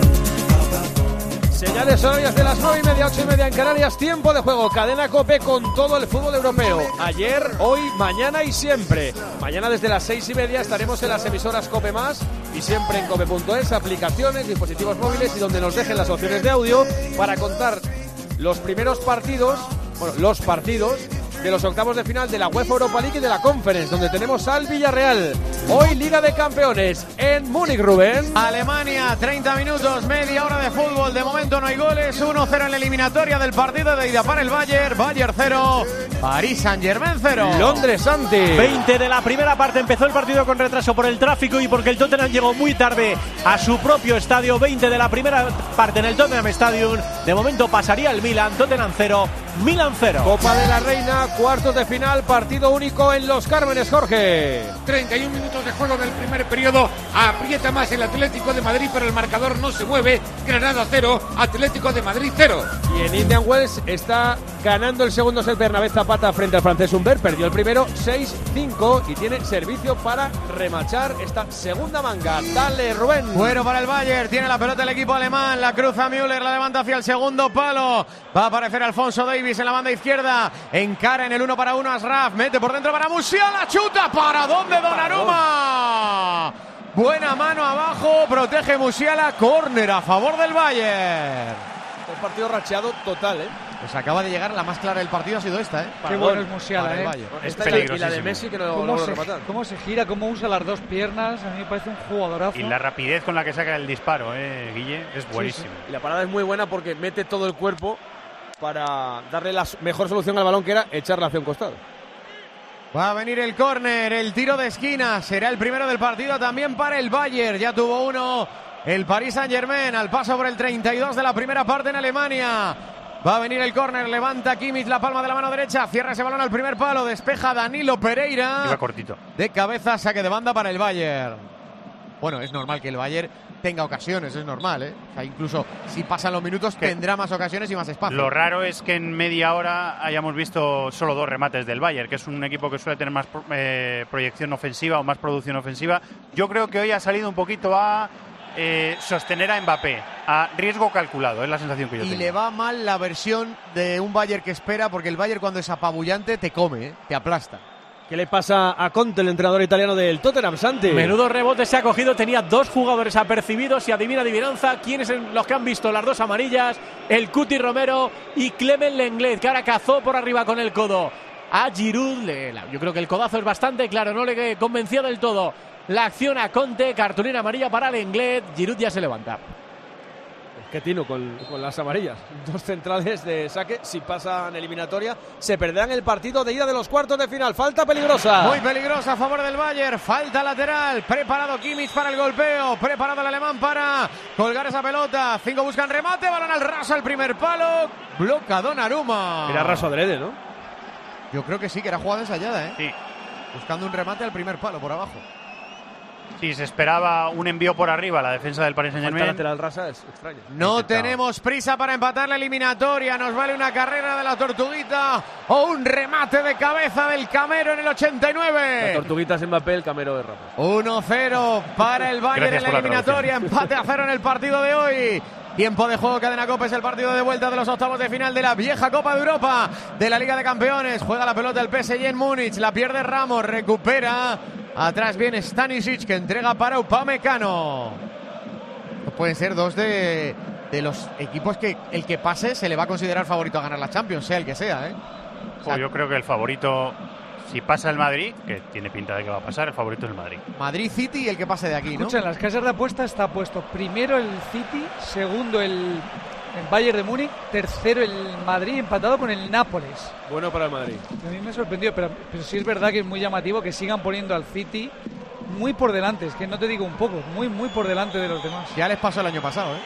Señales horarias de las 9 y media, 8 y media en Canarias. Tiempo de juego. Cadena Cope con todo el fútbol europeo. Ayer, hoy, mañana y siempre. Mañana desde las 6 y media estaremos en las emisoras Cope Más y siempre en cope.es, aplicaciones, dispositivos móviles y donde nos dejen las opciones de audio para contar los primeros partidos, bueno, los partidos de los octavos de final de la UEFA Europa League y de la Conference, donde tenemos al Villarreal. Hoy Liga de Campeones en Múnich, Rubén. Alemania, 30 minutos, media hora de fútbol. De momento no hay goles. 1-0 en la eliminatoria del partido de ida para el Bayern. Bayern 0, París Saint-Germain 0. Londres Santi. 20 de la primera parte. Empezó el partido con retraso por el tráfico y porque el Tottenham llegó muy tarde a su propio estadio. 20 de la primera parte en el Tottenham Stadium. De momento pasaría el Milan. Tottenham 0, Milan 0. Copa de la Reina, cuartos de final, partido único en Los Cármenes, Jorge. 31 minutos de juego del primer periodo. Aprieta más el Atlético de Madrid, pero el marcador no se mueve. Granada 0, Atlético de Madrid 0. Y en Indian Wells está ganando el segundo set Bernabé Zapata frente al francés Humbert. Perdió el primero 6-5 y tiene servicio para remachar esta segunda manga. Dale, Rubén. Bueno para el Bayern, tiene la pelota el equipo alemán, la cruza Müller, la levanta hacia el segundo palo. Va a aparecer Alfonso Davis en la banda izquierda, encara en el uno para uno Asraf, mete por dentro para Musiala, chuta, ¿para dónde Donnarumma? Buena mano abajo, protege Musiala, córner a favor del Bayern. Un partido racheado total, ¿eh? Pues acaba de llegar, la más clara del partido ha sido esta, ¿eh? Qué bueno es Musiala, ¿eh? Bayern. Esta y la- de Messi que no ¿Cómo se, rematar. cómo se gira, cómo usa las dos piernas. A mí me parece un jugadorazo. Y la rapidez con la que saca el disparo, eh, Guille, es buenísimo. Y la parada es muy buena porque mete todo el cuerpo para darle la mejor solución al balón que era echarla hacia un costado. Va a venir el córner, el tiro de esquina. Será el primero del partido también para el Bayern. Ya tuvo uno el Paris Saint Germain al paso por el 32 de la primera parte en Alemania. Va a venir el córner, levanta Kimmich la palma de la mano derecha, cierra ese balón al primer palo, despeja Danilo Pereira. Iba cortito. De cabeza, saque de banda para el Bayern. Bueno, es normal que el Bayern tenga ocasiones, es normal, ¿eh? O sea, incluso si pasan los minutos tendrá más ocasiones y más espacio. Lo raro es que en media hora hayamos visto solo dos remates del Bayern, que es un equipo que suele tener más eh, proyección ofensiva o más producción ofensiva. Yo creo que hoy ha salido un poquito a eh, sostener a Mbappé, a riesgo calculado, es la sensación que yo Y tengo. le va mal la versión de un Bayern que espera, porque el Bayern cuando es apabullante te come, ¿eh? te aplasta. ¿Qué le pasa a Conte, el entrenador italiano del Tottenham, Santi? Menudo rebote se ha cogido, tenía dos jugadores apercibidos y adivina adivinanza quiénes son los que han visto las dos amarillas, el Cuti Romero y Clement Lenglet, que ahora cazó por arriba con el codo a Giroud. Yo creo que el codazo es bastante claro, no le convenció del todo. La acción a Conte, cartulina amarilla para Lenglet, Giroud ya se levanta. Qué tino con, con las amarillas. Dos centrales de saque. Si pasan eliminatoria, se perderán el partido de ida de los cuartos de final. Falta peligrosa. Muy peligrosa a favor del Bayern. Falta lateral. Preparado Kimmich para el golpeo. Preparado el alemán para colgar esa pelota. Cinco buscan remate. Balón al raso al primer palo. Bloca Donnarumma. Era raso adrede, ¿no? Yo creo que sí, que era jugada ensayada, ¿eh? Sí. Buscando un remate al primer palo por abajo. Sí, se esperaba un envío por arriba la defensa del Paris Saint-Germain. lateral rasa es extraño. No tenemos prisa para empatar la eliminatoria. Nos vale una carrera de la tortuguita o un remate de cabeza del Camero en el La 89. tortuguita es Mbappé, el camero de Rafa. 1-0 para el Bayern en la la eliminatoria. Empate a cero en el partido de hoy. Tiempo de juego, cadena Copa es el partido de vuelta de los octavos de final de la vieja Copa de Europa de la Liga de Campeones. Juega la pelota el PSG en Múnich, la pierde Ramos, recupera. Atrás viene Stanisic que entrega para Upamecano. Pueden ser dos de, de los equipos que el que pase se le va a considerar favorito a ganar la Champions, sea el que sea. ¿eh? O sea, Jo, yo creo que el favorito, si pasa el Madrid, que tiene pinta de que va a pasar, el favorito es el Madrid. Madrid City y el que pase de aquí, ¿no? Escucha, en las casas de apuesta está puesto primero el City, segundo el, el Bayern de Múnich, tercero el Madrid empatado con el Nápoles. Bueno para el Madrid. A mí me sorprendió, pero, pero sí es verdad que es muy llamativo que sigan poniendo al City muy por delante, es que no te digo un poco, muy, muy por delante de los demás. Ya les pasó el año pasado, ¿eh?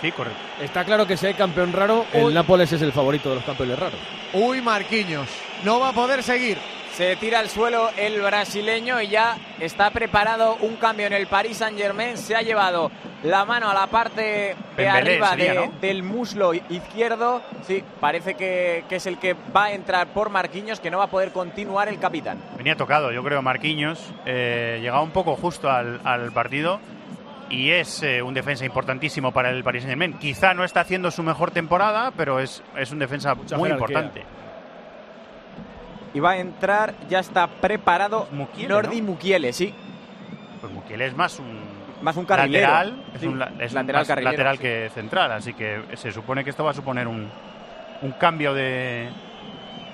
Sí, correcto. Está claro que si hay campeón raro, Uy. el Nápoles es el favorito de los campeones raros. Uy, Marquinhos. No va a poder seguir. Se tira al suelo el brasileño y ya está preparado un cambio en el Paris Saint Germain. Se ha llevado la mano a la parte de Dembélé arriba sería, de- ¿no? del muslo izquierdo. Sí, parece que, que es el que va a entrar por Marquinhos, que no va a poder continuar el capitán. Venía tocado, yo creo, Marquinhos. Eh, llegaba un poco justo al, al partido y es eh, un defensa importantísimo para el Paris Saint-Germain. Quizá no está haciendo su mejor temporada, pero es, es un defensa muy jerarquía. importante. Y va a entrar, ya está preparado Mukiele, Nordi ¿no? Mukiele, sí. Pues Mukiele es más un Más un carrilero. lateral, es Sí, un, es un lateral más carrilero, lateral sí. que central, así que se supone que esto va a suponer un, un cambio de,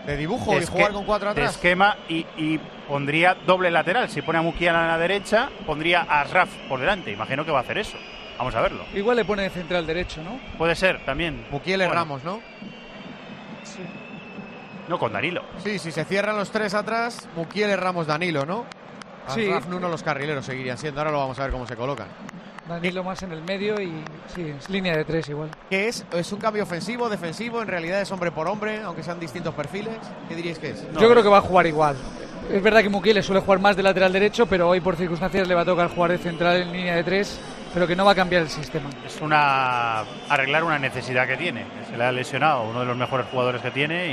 De dibujo de y jugar con cuatro de atrás. esquema y, y pondría doble lateral. Si pone a Mukiele a la derecha, pondría a Asraf por delante. Imagino que va a hacer eso. Vamos a verlo. Igual le pone de central derecho, ¿no? Puede ser también. Mukiele Bueno, Ramos, ¿no? No, con Danilo. Sí, si se cierran los tres atrás, Mukiele Ramos Danilo, ¿no? Sí. Asraf Nuno los carrileros seguirían siendo. Ahora lo vamos a ver cómo se colocan. Danilo más en el medio y sí, es línea de tres igual. ¿Qué es? ¿Es un cambio ofensivo, defensivo? ¿En realidad es hombre por hombre, aunque sean distintos perfiles? ¿Qué diríais que es? Yo creo que va a jugar igual. Es verdad que Mukiele suele jugar más de lateral derecho, pero hoy por circunstancias le va a tocar jugar de central en línea de tres, pero que no va a cambiar el sistema. Es una arreglar una necesidad que tiene. Se le ha lesionado uno de los mejores jugadores que tiene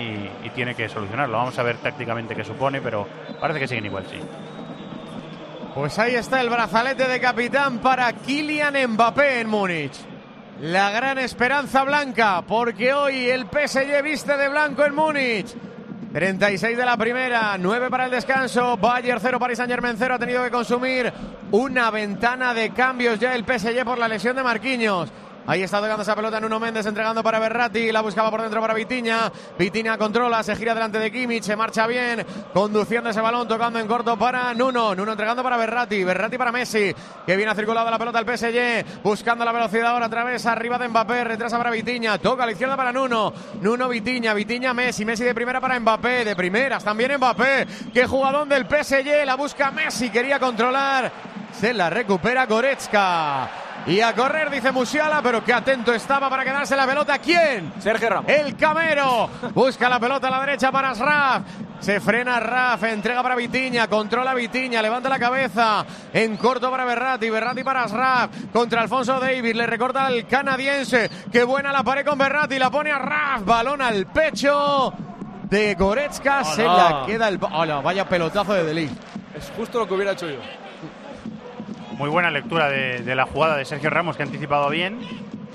y, y tiene que solucionarlo. Vamos a ver tácticamente qué supone, pero parece que siguen igual, sí. Pues ahí está el brazalete de capitán para Kylian Mbappé en Múnich. La gran esperanza blanca, porque hoy el PSG viste de blanco en Múnich. 36 de la primera, 9 para el descanso. Bayern 0, Paris Saint Germain 0. Ha tenido que consumir una ventana de cambios ya el PSG por la lesión de Marquinhos. Ahí está tocando esa pelota Nuno Méndez, entregando para Berratti, la buscaba por dentro para Vitiña. Vitiña controla, se gira delante de Kimmich, se marcha bien, conduciendo ese balón, tocando en corto para Nuno. Nuno entregando para Berratti, Berratti para Messi, que viene a circulado la pelota el PSG, buscando la velocidad ahora otra vez arriba de Mbappé, retrasa para Vitiña, toca a la izquierda para Nuno. Nuno Vitiña, Vitiña Messi, Messi de primera para Mbappé, de primeras también Mbappé. Qué jugadón del PSG, la busca Messi, quería controlar, se la recupera Goretzka. Y a correr, dice Musiala, pero qué atento estaba para quedarse la pelota. ¿Quién? Sergio Ramos. El Camero. Busca la pelota a la derecha para Asraf. Se frena Raf, entrega para Vitiña, controla Vitiña, levanta la cabeza. En corto para Berratti, Berratti para Asraf. Contra Alfonso Davis, le recorta al canadiense. Qué buena la pared con Berratti, la pone a Raf. Balón al pecho de Goretzka. Se la queda el. Hola, vaya pelotazo de Deli. Es justo lo que hubiera hecho yo. Muy buena lectura de, de la jugada de Sergio Ramos, que ha anticipado bien.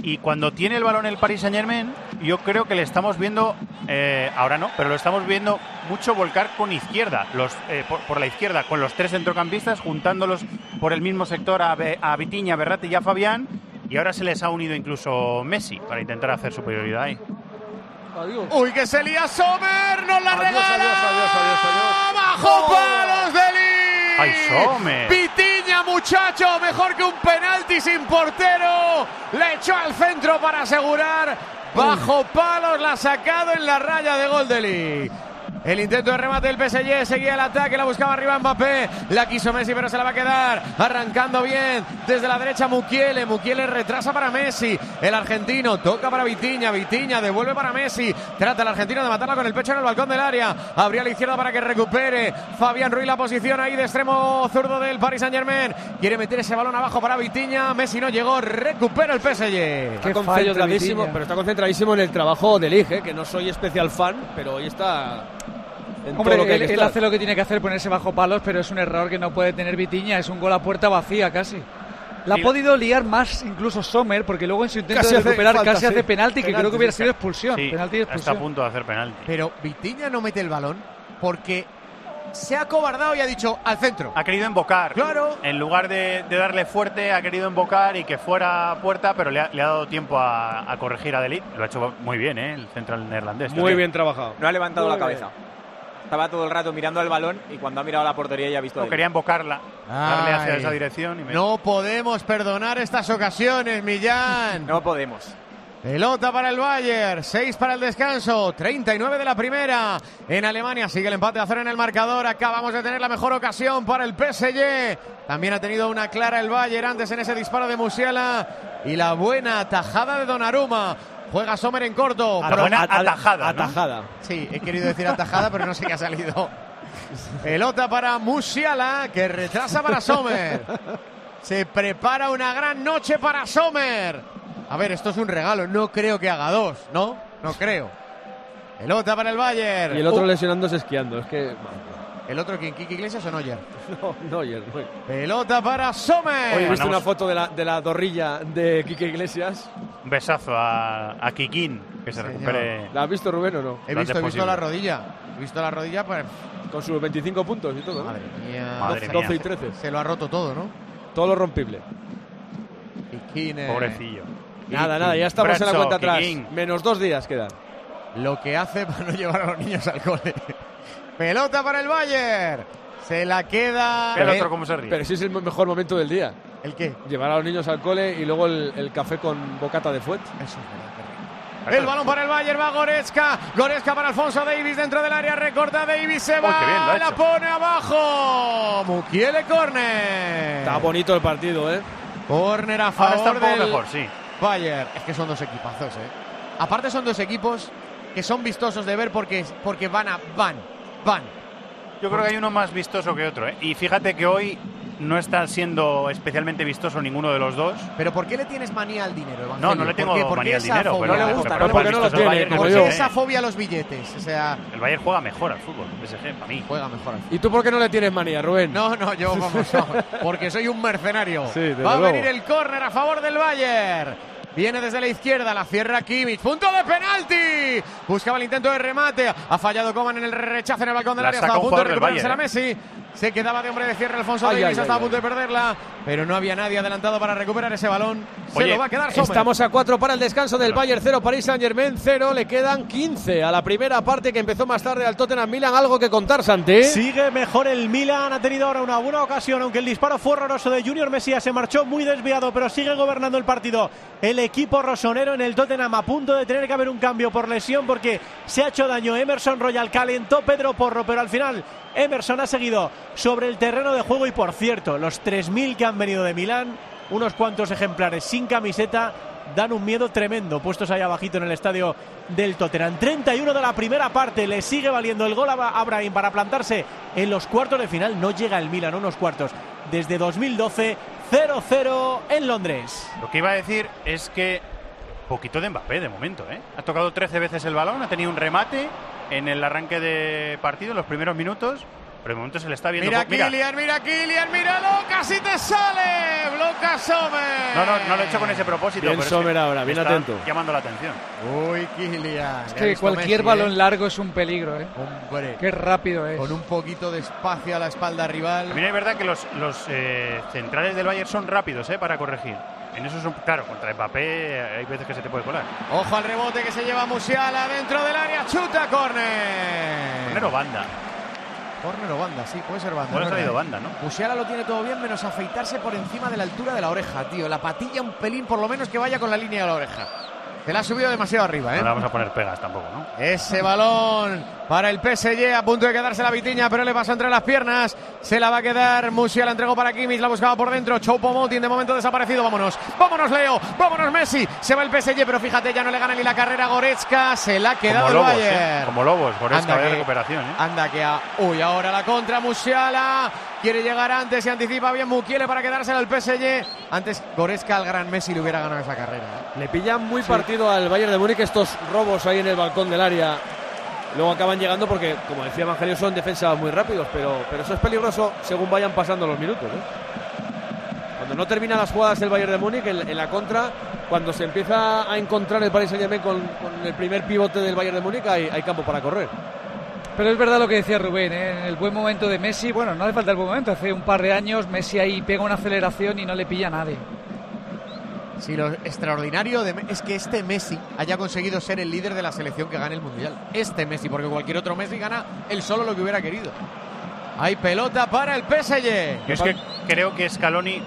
Y cuando tiene el balón el Paris Saint Germain, yo creo que le estamos viendo, eh, ahora no, pero lo estamos viendo mucho volcar con izquierda, los, eh, por, por la izquierda, con los tres centrocampistas, juntándolos por el mismo sector a, Be- a Vitiña, Berratti y a Fabián. Y ahora se les ha unido incluso Messi para intentar hacer superioridad ahí. Adiós. Uy, que se lía Sommer, nos la Adiós, regala. adiós, adiós, adiós, adiós. Bajo ¡Oh! palos de Lee. ¡Ay, Sommer! Muchacho, mejor que un penalti sin portero. Le echó al centro para asegurar. Bajo palos la ha sacado en la raya de gol de Lee. El intento de remate del PSG seguía el ataque, la buscaba arriba Mbappé, la quiso Messi pero se la va a quedar, arrancando bien desde la derecha Mukiele, Mukiele retrasa para Messi, el argentino toca para Vitiña, Vitiña devuelve para Messi, trata el argentino de matarla con el pecho en el balcón del área, abría a la izquierda para que recupere, Fabián Ruiz la posición ahí de extremo zurdo del Paris Saint Germain, quiere meter ese balón abajo para Vitiña, Messi no llegó, recupera el PSG. Está Qué fallo de concentradísimo, Vitiña. pero está concentradísimo en el trabajo de Lig, ¿eh? que no soy especial fan, pero hoy está en Hombre, todo lo que él, que él hace lo que tiene que hacer, ponerse bajo palos, pero es un error que no puede tener Vitiña. Es un gol a puerta vacía casi. La ha Y- podido liar más incluso Sommer, porque luego en su intento Casi de hace recuperar falta, casi sí. hace penalti, que creo que hubiera sido expulsión. Sí, penalti y está a expulsión. punto de hacer penalti. Pero Vitiña no mete el balón porque se ha cobardado y ha dicho al centro. Ha querido embocar. Claro. En lugar de, de darle fuerte, ha querido embocar y que fuera puerta, pero le ha, le ha dado tiempo a, a corregir a Delit. Lo ha hecho muy bien, ¿eh? El central neerlandés. Muy también. bien trabajado. No ha levantado Muy la bien. Estaba todo el rato mirando al balón y cuando ha mirado a la portería ya ha visto. No, quería embocarla, darle hacia esa dirección. Y me- No podemos perdonar estas ocasiones, Millán. [LAUGHS] No podemos. Pelota para el Bayern, 6 para el descanso, 39 de la primera. En Alemania sigue el empate a cero en el marcador. Acabamos de tener la mejor ocasión para el PSG. También ha tenido una clara el Bayern antes en ese disparo de Musiala. Y la buena tajada de Donnarumma. Juega Sommer en corto. La buena atajada. ¿no? Atajada. Sí, he querido decir atajada, pero no sé qué ha salido. [LAUGHS] Pelota para Musiala, que retrasa para Sommer. Se prepara una gran noche para Sommer. A ver, esto es un regalo. No creo que haga dos, ¿no? No creo. Pelota para el Bayern. Y el otro Uh, lesionándose esquiando. Es que. ¿El otro quién? ¿Kiki Iglesias o Neuer? No, Neuer, [LAUGHS] no. Pelota para Sommer. Oye, ¿viste Mandamos- una foto de la, de la dorrilla de Quique Iglesias? Un besazo a, a Kikín, que se recupere. ¿La has visto, Rubén, o no? He visto, he visto la rodilla. He visto la rodilla, pues. Con sus 25 puntos y todo, ¿no? Madre mía. Madre 12 mía. y 13. Se lo ha roto todo, ¿no? Todo lo rompible. Kikín, eh, Pobrecillo. Nada, nada, ya estamos en la cuenta atrás. Kikín. Menos dos días quedan. Lo que hace [LAUGHS] para no llevar a los niños al cole. Pelota para el Bayern. Se la queda. El el- otro cómo se ríe. Pero sí es el mejor momento del día. ¿El qué? Llevar a los niños al cole y luego el, el café con bocata de fuet. Eso es verdad. El balón para el Bayern va Goretzka. Goretzka para Alfonso Davis dentro del área. Recorta Davis. Se va. qué bien la pone abajo. Mukiele corner. Está bonito el partido, ¿eh? Corner a Ahora favor está un poco del mejor, sí. Bayern. Es que son dos equipazos, ¿eh? Aparte son dos equipos que son vistosos de ver porque, porque van a van, van. Yo creo que hay uno más vistoso que otro, ¿eh? Y fíjate que hoy no está siendo especialmente vistoso ninguno de los dos. Pero ¿por qué le tienes manía al dinero, Evangelio? No, no le tengo ¿Por qué- manía al dinero, fobia? pero No le gusta, pero ¿no? más Porque no lo tiene, ¿Por qué PSG. esa fobia a los billetes? O sea, El Bayern juega mejor al fútbol, el PSG, para mí. juega mejor al ¿Y tú por qué no le tienes manía, Rubén? No, no, yo [LAUGHS] vamos, vamos, porque soy un mercenario. Sí, Va a luego. venir el córner a favor del Bayern. Viene desde la izquierda, la cierra Kimmich. Punto de penalti. Buscaba el intento de remate. Ha fallado Coman en el rechazo en el balcón del La área. Estaba a un punto de recuperarse la Bayern, Messi. Se quedaba de hombre de cierre Alfonso Ay, Davis. ay, Estaba ay, a punto de perderla. Pero no había nadie adelantado para recuperar ese balón. Se lo va a quedar Sommer. Estamos a 4 para el descanso del Bayern 0, París Saint Germain 0. Le quedan 15 a la primera parte que empezó más tarde al Tottenham Milan. ¿Algo que contar, Santi? Sigue mejor el Milan, ha tenido ahora una buena ocasión, aunque el disparo fue horroroso de Junior Mesías, se marchó muy desviado, pero sigue gobernando el partido. El equipo rosonero en el Tottenham a punto de tener que haber un cambio por lesión porque se ha hecho daño. Emerson Royal calentó Pedro Porro, pero al final Emerson ha seguido sobre el terreno de juego y por cierto, los 3.000 que han venido de Milán, unos cuantos ejemplares sin camiseta, dan un miedo tremendo, puestos ahí abajito en el estadio del Tottenham. 31 de la primera parte, le sigue valiendo el gol a Abraham para plantarse en los cuartos de final. No llega el Milan, unos cuartos. Desde 2012, 0-0 en Londres. Lo que iba a decir es que poquito de Mbappé de momento, ¿eh? Ha tocado 13 veces el balón, ha tenido un remate en el arranque de partido, en los primeros minutos, pero de momento se le está viendo... Mira mira. Kylian, mira Kylian, míralo, casi te sale. Bloca Sommer. No, no, no lo he hecho con ese propósito. Bien pero es Sommer que ahora, bien está atento. llamando la atención. Uy, Kylian. Es que cualquier Messi, balón ¿eh? largo es un peligro, ¿eh? Hombre, Qué rápido es. con un poquito de espacio a la espalda rival. También es verdad que los, los eh, centrales del Bayern son rápidos ¿eh? para corregir. En eso son, claro, contra Mbappé eh, hay veces que se te puede colar. Ojo al rebote que se lleva Musiala dentro del área. Chuta, corner. Corner o banda. Corner o banda, sí, puede ser banda. Bueno, ha es salido banda, ¿no? Musiala lo tiene todo bien, menos afeitarse por encima de la altura de la oreja, tío. La patilla un pelín, por lo menos que vaya con la línea de la oreja. Se la ha subido demasiado arriba, No ¿eh? le vamos a poner pegas tampoco, ¿no? Ese balón para el PSG, a punto de quedarse la vitiña, pero le pasa entre las piernas. Se la va a quedar Musiala, entregó para Kimmich, la buscaba por dentro. Choupo-Moting de momento desaparecido. Vámonos, vámonos, Leo, vámonos, Messi. Se va el PSG, pero fíjate, ya no le gana ni la carrera a Goretzka. Se la ha quedado Como el lobos, ¿eh? Bayern. Como lobos, por Anda que- recuperación, ¿eh? Anda que a... Uy, ahora la contra Musiala. Quiere llegar antes y anticipa bien Mukiele para quedársela al PSG. Antes Goretzka al gran Messi le hubiera ganado esa carrera. ¿eh? Le pillan muy partido al Bayern de Múnich estos robos ahí en el balcón del área. Luego acaban llegando porque, como decía Evangelio, son defensas muy rápidos, pero, pero eso es peligroso según vayan pasando los minutos. ¿eh? Cuando no terminan las jugadas el Bayern de Múnich, en, la contra, cuando se empieza a encontrar el Paris Saint-Germain con, el primer pivote del Bayern de Múnich, hay, hay campo para correr. Pero es verdad lo que decía Rubén, ¿eh? en el buen momento de Messi, bueno, no hace falta el buen momento, hace un par de años Messi ahí pega una aceleración y no le pilla a nadie. Sí, lo extraordinario de, es que este Messi haya conseguido ser el líder de la selección que gane el Mundial. Este Messi, porque cualquier otro Messi gana él solo lo que hubiera querido. Hay pelota para el PSG. Es que creo que Scaloni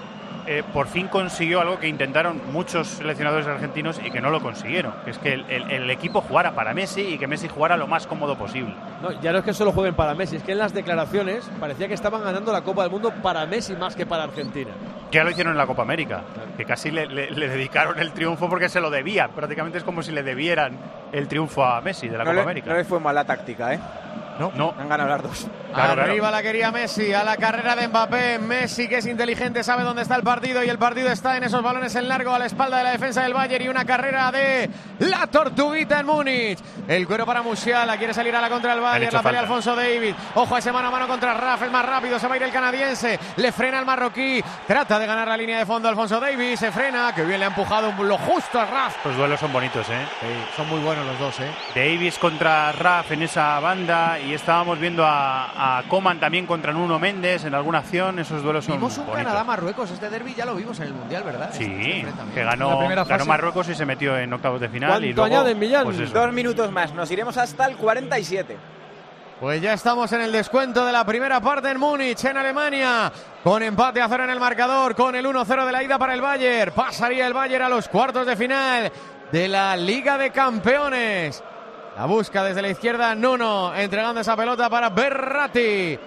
eh, por fin consiguió algo que intentaron muchos seleccionadores argentinos y que no lo consiguieron, que es que el, el- el equipo jugara para Messi y que Messi jugara lo más cómodo posible. No, ya no es que solo jueguen para Messi, es que en las declaraciones parecía que estaban ganando la Copa del Mundo para Messi más que para Argentina. Que ya lo hicieron en la Copa América, que casi le, le- le dedicaron el triunfo porque se lo debía. Prácticamente es como si le debieran el triunfo a Messi de la no, Copa le, América. no le fue mala táctica, ¿eh? No, no. Han ganado las dos. Claro, claro. Arriba la quería Messi, a la carrera de Mbappé. Messi, que es inteligente, sabe dónde está el partido y el partido está en esos balones en largo a la espalda de la defensa del Bayern y una carrera de la Tortuguita en Múnich. El cuero para Musiala, quiere salir a la contra del Bayern, la pelea. Alfonso David. Ojo a ese mano a mano contra Raf, el más rápido, se va a ir el canadiense. Le frena el marroquí, trata de ganar la línea de fondo Alfonso Davis, se frena, que bien le ha empujado un- lo justo a Raf. Los duelos son bonitos, ¿eh? Son muy buenos los dos, ¿eh? Davis contra Raf en esa banda y estábamos viendo a, a Coman también contra Nuno Méndez en alguna acción. Esos duelos son Vimos un. Canadá-Marruecos, este derby ya lo vimos en el Mundial, ¿verdad? Este- este Sí, enfrentamiento. que ganó, ganó. Marruecos y se metió en octavos de final. y ¿Cuánto luego, añaden, Millán? pues. Dos minutos más, nos iremos hasta el 47. Pues ya estamos en el descuento de la primera parte en Múnich, en Alemania. Con empate a cero en el marcador, con el 1-0 de la ida para el Bayern. Pasaría el Bayern a los cuartos de final de la Liga de Campeones. La busca desde la izquierda Nuno, entregando esa pelota para Berratti.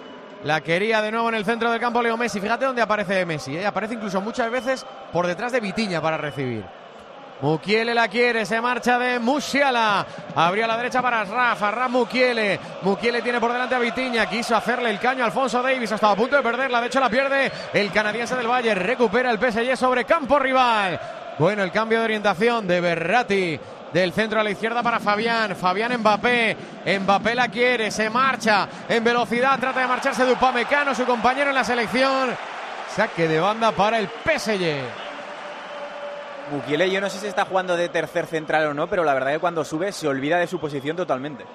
La quería de nuevo en el centro del campo Leo Messi. Fíjate dónde aparece Messi. ¿eh? Aparece incluso muchas veces por detrás de Vitiña para recibir. Mukiele la quiere, se marcha de Musiala. Abrió a la derecha para Rafa, Raf Mukiele. Mukiele tiene por delante a Vitiña. Quiso hacerle el caño a Alfonso Davis. Estaba a punto de perderla. De hecho, la pierde el canadiense del Bayern. Recupera el PSG sobre campo rival. Bueno, el cambio de orientación de Berratti. Del centro a la izquierda para Fabián. Fabián Mbappé. Mbappé la quiere, se marcha en velocidad. Trata de marcharse de Upamecano, su compañero en la selección. Saque de banda para el PSG. Mukiele, yo no sé si está jugando de tercer central o no, pero la verdad que cuando sube se olvida de su posición totalmente.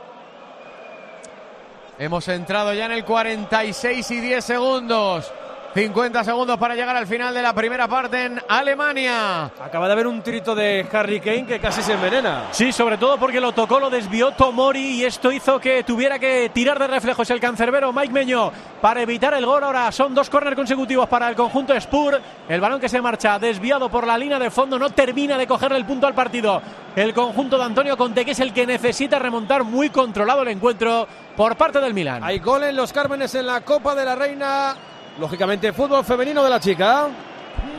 Hemos entrado ya en el 46 y 10 segundos. 50 segundos para llegar al final de la primera parte en Alemania. Acaba de haber un trito de Harry Kane que casi se envenena. Sí, sobre todo porque lo tocó, lo desvió Tomori y esto hizo que tuviera que tirar de reflejos el cancerbero Mike Meño para evitar el gol. Ahora son dos córner consecutivos para el conjunto Spur. El balón que se marcha desviado por la línea de fondo no termina de cogerle el punto al partido. El conjunto de Antonio Conte que es el que necesita remontar muy controlado el encuentro por parte del Milan. Hay gol en los Cármenes en la Copa de la Reina. Lógicamente, fútbol femenino de la chica.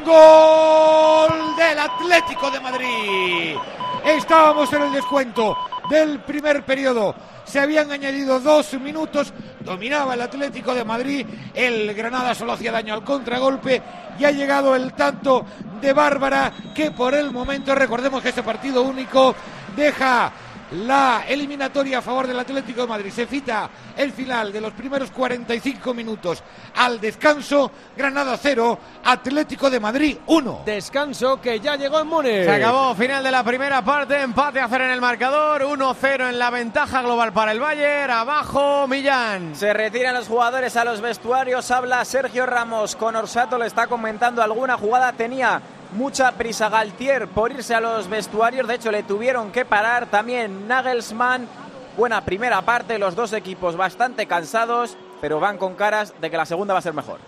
Gol del Atlético de Madrid. Estábamos en el descuento del primer periodo. Se habían añadido dos minutos. Dominaba el Atlético de Madrid. El Granada solo hacía daño al contragolpe. Y ha llegado el tanto de Bárbara que por el momento, recordemos que este partido único deja la eliminatoria a favor del Atlético de Madrid. Se cita el final de los primeros 45 minutos al descanso. Granada 0, Atlético de Madrid 1. Descanso que ya llegó en Múnich. Se acabó, final de la primera parte, empate a cero en el marcador, 1-0 en la ventaja global para el Bayern, abajo Millán. Se retiran los jugadores a los vestuarios. Habla Sergio Ramos. Con Orsato le está comentando alguna jugada. Tenía mucha prisa Galtier por irse a los vestuarios. De hecho, le tuvieron que parar también Nagelsmann. Buena primera parte. Los dos equipos bastante cansados, pero van con caras de que la segunda va a ser mejor.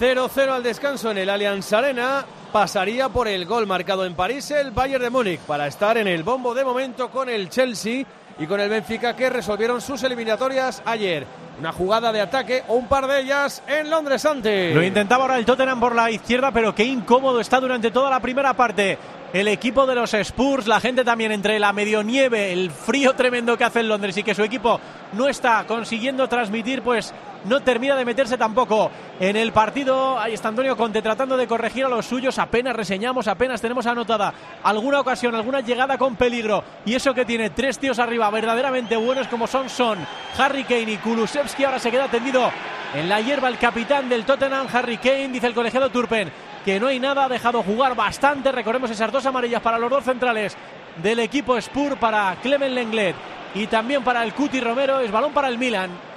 0-0 al descanso en el Allianz Arena. Pasaría por el gol marcado en París el Bayern de Múnich para estar en el bombo de momento con el Chelsea y con el Benfica que resolvieron sus eliminatorias ayer. Una jugada de ataque o un par de ellas en Londres antes. Lo intentaba ahora el Tottenham por la izquierda, pero qué incómodo está durante toda la primera parte. El equipo de los Spurs, la gente también entre la medio nieve, el frío tremendo que hace en Londres y que su equipo no está consiguiendo transmitir, pues no termina de meterse tampoco en el partido. Ahí está Antonio Conte tratando de corregir a los suyos. Apenas reseñamos, apenas tenemos anotada alguna ocasión, alguna llegada con peligro. Y eso que tiene tres tíos arriba verdaderamente buenos como son Son, Harry Kane y Kulusevski. Ahora se queda tendido en la hierba el capitán del Tottenham, Harry Kane, dice el colegiado Turpen. Que no hay nada, ha dejado jugar bastante. Recordemos esas dos amarillas para los dos centrales del equipo Spur, para Clement Lenglet y también para el Cuti Romero. Es balón para el Milan.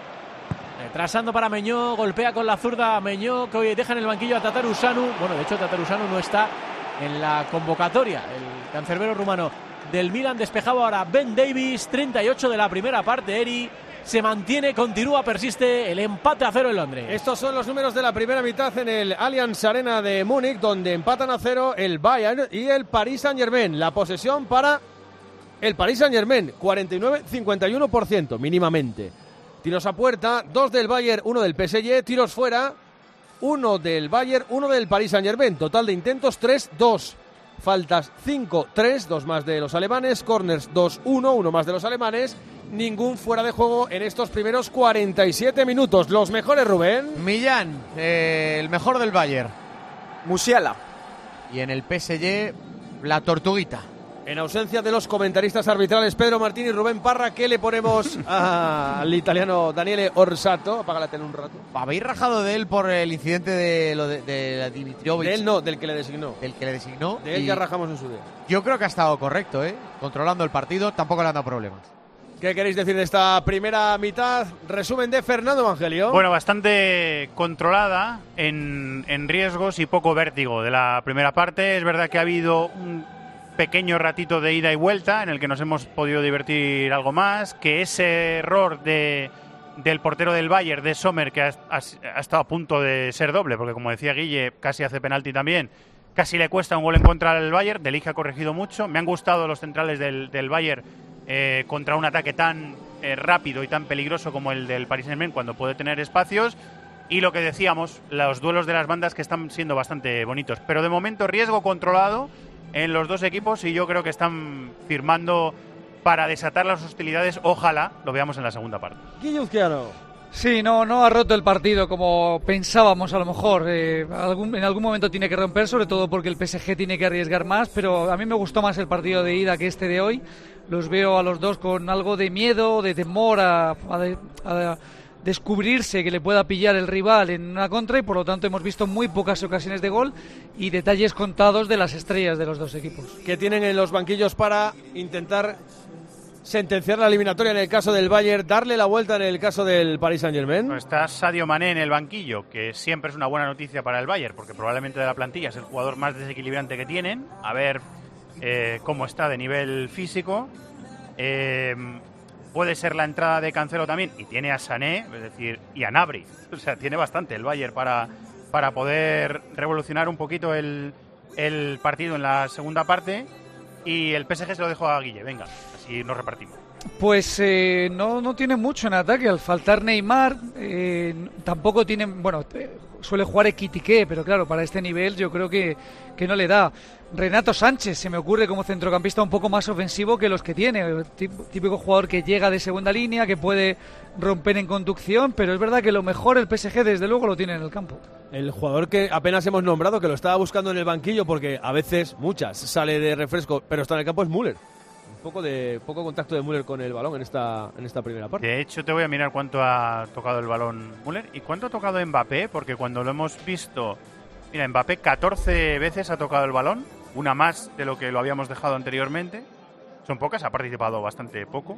Retrasando para Meñó, golpea con la zurda a Meñó, que hoy deja en el banquillo a Tatarusanu. Bueno, de hecho, Tatarusanu no está en la convocatoria. El cancerbero rumano del Milan despejaba ahora Ben Davis, 38 de la primera parte, Eri. se mantiene, continúa, persiste el empate a cero en Londres. Estos son los números de la primera mitad en el Allianz Arena de Múnich, donde empatan a cero el Bayern y el Paris Saint-Germain. La posesión para el Paris Saint-Germain, 49-51% mínimamente. Tiros a puerta, dos del Bayern, uno del PSG, tiros fuera, uno del Bayern, uno del Paris Saint-Germain. Total de intentos 3-2. Faltas 5-3, dos más de los alemanes. Corners 2-1, uno más de los alemanes. Ningún fuera de juego en estos primeros 47 minutos. Los mejores, Rubén. Millán, eh, el mejor del Bayern. Musiala. Y en el PSG, la Tortuguita. En ausencia de los comentaristas arbitrales Pedro Martín y Rubén Parra, ¿qué le ponemos al italiano Daniele Orsato? Apaga la tele un rato. ¿Habéis rajado de él por el incidente de lo de, de Dimitriovic? De él no, del que le designó. El que le designó. De él ya rajamos en su día. Yo creo que ha estado correcto, ¿eh? Controlando el partido, tampoco le han dado problemas. ¿Qué queréis decir de esta primera mitad? Resumen de Fernando Evangelio. Bueno, bastante controlada en, en riesgos y poco vértigo de la primera parte. Es verdad que ha habido un pequeño ratito de ida y vuelta en el que nos hemos podido divertir algo más, que ese error de, del portero del Bayern, de Sommer, que ha, estado a punto de ser doble, porque como decía Guille, casi hace penalti también, casi le cuesta un gol en contra al Bayern, De Ligt ha corregido mucho, me han gustado los centrales del, del Bayern eh, contra un ataque tan eh, rápido y tan peligroso como el del Paris Saint-Germain cuando puede tener espacios. Y lo que decíamos, los duelos de las bandas que están siendo bastante bonitos. Pero de momento riesgo controlado en los dos equipos y yo creo que están firmando para desatar las hostilidades. Ojalá lo veamos en la segunda parte. Guilluzquiano. Sí, no, no ha roto el partido como pensábamos a lo mejor. Eh, algún- en algún momento tiene que romper, sobre todo porque el PSG tiene que arriesgar más, pero a mí me gustó más el partido de ida que este de hoy. Los veo a los dos con algo de miedo, de temor a, a a descubrirse que le pueda pillar el rival en una contra y por lo tanto hemos visto muy pocas ocasiones de gol y detalles contados de las estrellas de los dos equipos. que tienen en los banquillos para intentar sentenciar la eliminatoria en el caso del Bayern, darle la vuelta en el caso del Paris Saint-Germain. Está Sadio Mané en el banquillo, que siempre es una buena noticia para el Bayern, porque probablemente de la plantilla es el jugador más desequilibrante que tienen. A ver eh, cómo está de nivel físico. Eh, puede ser la entrada de Cancelo también, y tiene a Sané, es decir, y a Nabri. [LAUGHS] O sea, tiene bastante el Bayern para, para poder revolucionar un poquito el, el partido en la segunda parte. Y el PSG se lo dejo a Guille, venga, así nos repartimos. Pues eh, no, no tiene mucho en ataque. Al faltar Neymar, eh, tampoco tiene. Bueno, eh, suele jugar Equitique, pero claro, para este nivel yo creo que, que no le da. Renato Sánchez se me ocurre como centrocampista un poco más ofensivo que los que tiene. Típico jugador que llega de segunda línea, que puede romper en conducción, pero es verdad que lo mejor el PSG desde luego lo tiene en el campo. El jugador que apenas hemos nombrado, que lo estaba buscando en el banquillo, porque a veces, muchas, sale de refresco, pero está en el campo, es Müller. Poco de poco contacto de Müller con el balón en esta, en esta primera parte. De hecho, te voy a mirar cuánto ha tocado el balón Müller y cuánto ha tocado Mbappé, porque cuando lo hemos visto, mira, Mbappé 14 veces ha tocado el balón, una más de lo que lo habíamos dejado anteriormente. Son pocas, ha participado bastante poco.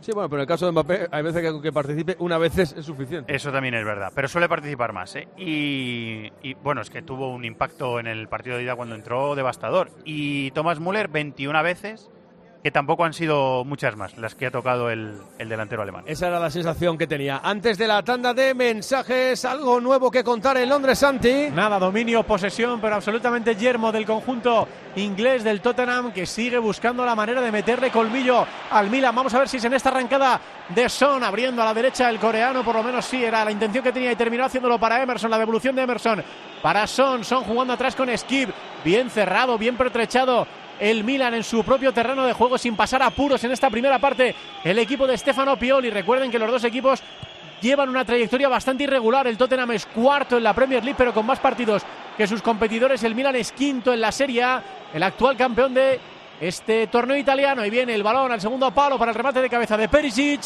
Sí, bueno, pero en el caso de Mbappé, hay veces que, que participe una vez es, es suficiente. Eso también es verdad, pero suele participar más. ¿eh? Y, y, bueno, es que tuvo un impacto en el partido de ida cuando entró devastador. Y Thomas Müller 21 veces, que tampoco han sido muchas más las que ha tocado el, el delantero alemán. Esa era la sensación que tenía. Antes de la tanda de mensajes, algo nuevo que contar en Londres, Santi. Nada, dominio, posesión, pero absolutamente yermo del conjunto inglés del Tottenham que sigue buscando la manera de meterle colmillo al Milan. Vamos a ver si es en esta arrancada de Son, abriendo a la derecha el coreano, por lo menos sí, era la intención que tenía y terminó haciéndolo para Emerson, la devolución de Emerson para Son, Son jugando atrás con Skip, bien cerrado, bien pertrechado el Milan en su propio terreno de juego sin pasar apuros en esta primera parte. El equipo de Stefano Pioli, recuerden que los dos equipos llevan una trayectoria bastante irregular. El Tottenham es cuarto en la Premier League, pero con más partidos que sus competidores. El Milan es quinto en la Serie A, el actual campeón de este torneo italiano. Y viene el balón al segundo palo para el remate de cabeza de Perisic.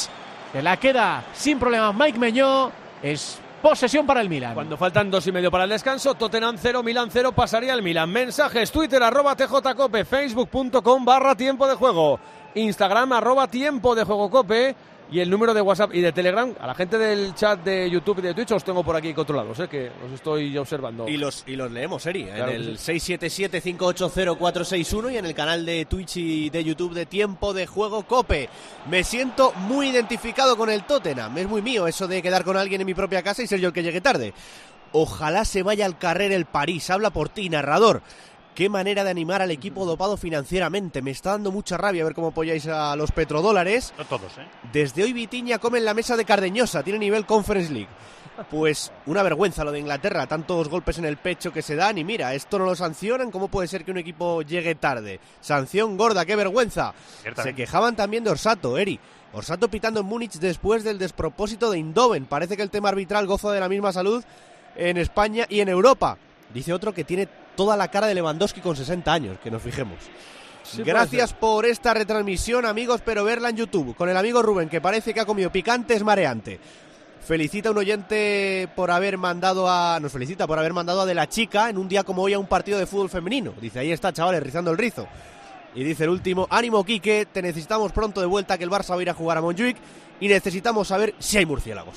Se la queda sin problemas Mike Meñó. Es posesión para el Milan. Cuando faltan dos y medio para el descanso, Tottenham 0, Milan 0, pasaría el Milan. Mensajes, Twitter, arroba TJCope, Facebook.com barra tiempo de juego, Instagram, arroba tiempo de juego cope, y el número de WhatsApp y de Telegram. A la gente del chat de YouTube y de Twitch os tengo por aquí controlados, ¿eh? que os estoy observando. Y los, y los leemos, Eri, Claro en el 677-580-461 y en el canal de Twitch y de YouTube de Tiempo de Juego Cope. Me siento muy identificado con el Tottenham. Es muy mío eso de quedar con alguien en mi propia casa y ser yo el que llegue tarde. Ojalá se vaya al carrer el París. Habla por ti, narrador. Qué manera de animar al equipo dopado financieramente. Me está dando mucha rabia ver cómo apoyáis a los petrodólares. No todos, ¿eh? Desde hoy Vitiña come en la mesa de Cardeñosa, tiene nivel Conference League. Pues una vergüenza lo de Inglaterra, tantos golpes en el pecho que se dan y mira, esto no lo sancionan, ¿cómo puede ser que un equipo llegue tarde? Sanción gorda, qué vergüenza. Se quejaban también de Orsato, Eri. Orsato pitando en Múnich después del despropósito de Indoven. Parece que el tema arbitral goza de la misma salud en España y en Europa. Dice otro que tiene toda la cara de Lewandowski con 60 años, que nos fijemos. Gracias por esta retransmisión, amigos, pero verla en YouTube con el amigo Rubén, que parece que ha comido picante, es mareante. Felicita a un oyente por haber mandado a. Nos felicita por haber mandado a de la chica en un día como hoy a un partido de fútbol femenino. Dice, ahí está, chavales, rizando el rizo. Y dice el último, ánimo Quique, te necesitamos pronto de vuelta que el Barça va a ir a jugar a Montjuic y necesitamos saber si hay murciélagos.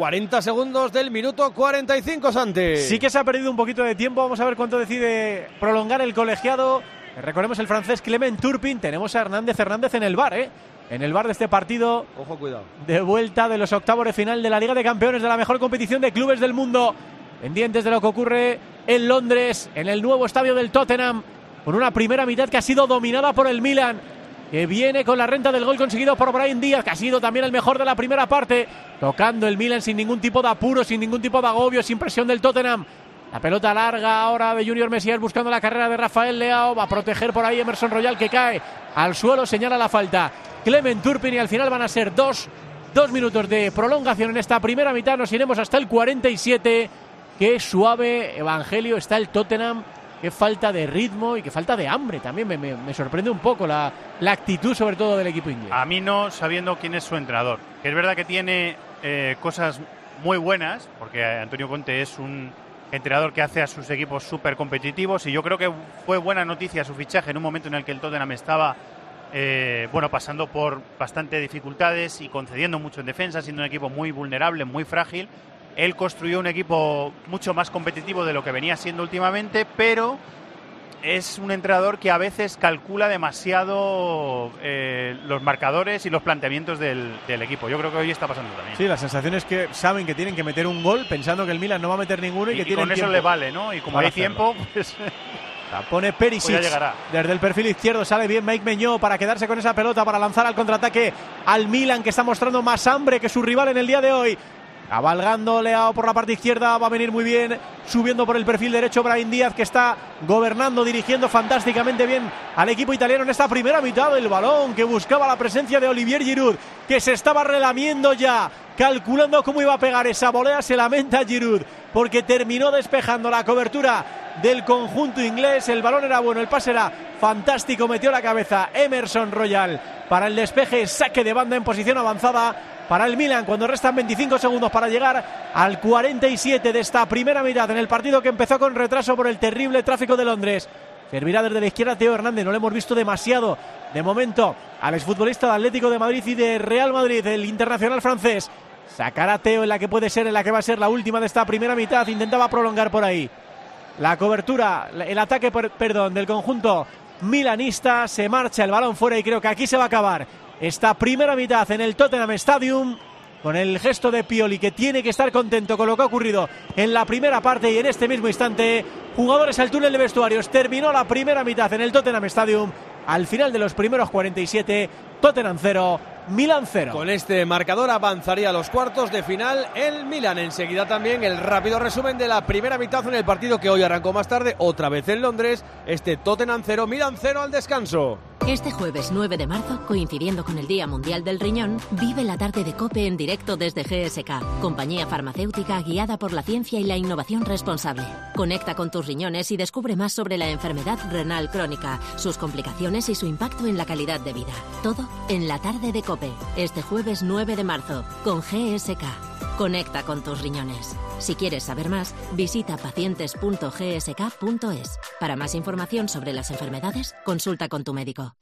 40 segundos del minuto 45, Santi. Sí que se ha perdido un poquito de tiempo. Vamos a ver cuánto decide prolongar el colegiado. Recordemos el francés Clement Turpin. Tenemos a Hernández Hernández en el bar, ¿eh? En el bar de este partido. Ojo, cuidado. De vuelta de los octavos de final de la Liga de Campeones de la mejor competición de clubes del mundo. Pendientes de lo que ocurre en Londres, en el nuevo estadio del Tottenham. Con una primera mitad que ha sido dominada por el Milan que viene con la renta del gol conseguido por Brian Díaz, que ha sido también el mejor de la primera parte, tocando el Milan sin ningún tipo de apuro, sin ningún tipo de agobio, sin presión del Tottenham. La pelota larga ahora de Junior Messier buscando la carrera de Rafael Leao. Va a proteger por ahí Emerson Royal que cae al suelo, señala la falta. Clement Turpin y al final van a ser dos, dos minutos de prolongación en esta primera mitad. Nos iremos hasta el 47. Qué suave evangelio está el Tottenham qué falta de ritmo y qué falta de hambre también. Me, me- sorprende un poco la, la actitud, sobre todo del equipo inglés. A mí no sabiendo quién es su entrenador. Es verdad que tiene eh, cosas muy buenas, porque Antonio Conte es un entrenador que hace a sus equipos súper competitivos y yo creo que fue buena noticia su fichaje en un momento en el que el Tottenham estaba eh, bueno, pasando por bastante dificultades y concediendo mucho en defensa, siendo un equipo muy vulnerable, muy frágil. Él construyó un equipo mucho más competitivo de lo que venía siendo últimamente, pero es un entrenador que a veces calcula demasiado eh, los marcadores y los planteamientos del, del equipo. Yo creo que hoy está pasando también. Sí, la sensación es que saben que tienen que meter un gol pensando que el Milan no va a meter ninguno y, Y- que y tienen con eso le vale, ¿no? Y como para hay tiempo, pues [LAUGHS] La pone Perisic. Pues. Desde el perfil izquierdo sale bien Mike Meñó para quedarse con esa pelota, para lanzar al contraataque al Milan, que está mostrando más hambre que su rival en el día de hoy. Cabalgando Leao por la parte izquierda, va a venir muy bien. Subiendo por el perfil derecho Brian Díaz, que está gobernando, dirigiendo fantásticamente bien al equipo italiano en esta primera mitad del balón, que buscaba la presencia de Olivier Giroud, que se estaba relamiendo ya, calculando cómo iba a pegar esa volea. Se lamenta Giroud, porque terminó despejando la cobertura del conjunto inglés. El balón era bueno, el pase era fantástico, metió la cabeza Emerson Royal para el despeje, saque de banda en posición avanzada para el Milan cuando restan 25 segundos para llegar al 47 de esta primera mitad en el partido que empezó con retraso por el terrible tráfico de Londres. Servirá desde la izquierda Teo Hernández, no lo hemos visto demasiado de momento al exfutbolista de Atlético de Madrid y de Real Madrid, el internacional francés. Sacará Teo en la que puede ser, en la que va a ser la última de esta primera mitad, intentaba prolongar por ahí. La cobertura, el ataque, per- perdón, del conjunto milanista. Se marcha el balón fuera y creo que aquí se va a acabar esta primera mitad en el Tottenham Stadium. Con el gesto de Pioli que tiene que estar contento con lo que ha ocurrido en la primera parte y en este mismo instante. Jugadores al túnel de vestuarios. Terminó la primera mitad en el Tottenham Stadium. Al final de los primeros 47, Tottenham 0, Milan 0. Con este marcador avanzaría a los cuartos de final el Milan. Enseguida también el rápido resumen de la primera mitad en el partido que hoy arrancó más tarde, otra vez en Londres. Este Tottenham 0, Milan 0 al descanso. Este jueves 9 de marzo, coincidiendo con el Día Mundial del Riñón, vive la tarde de Cope en directo desde GSK, compañía farmacéutica guiada por la ciencia y la innovación responsable. Conecta con tus riñones y descubre más sobre la enfermedad renal crónica, sus complicaciones y su impacto en la calidad de vida. Todo en la tarde de Cope, este jueves 9 de marzo, con GSK. Conecta con tus riñones. Si quieres saber más, visita pacientes.gsk.es. Para más información sobre las enfermedades, consulta con tu médico.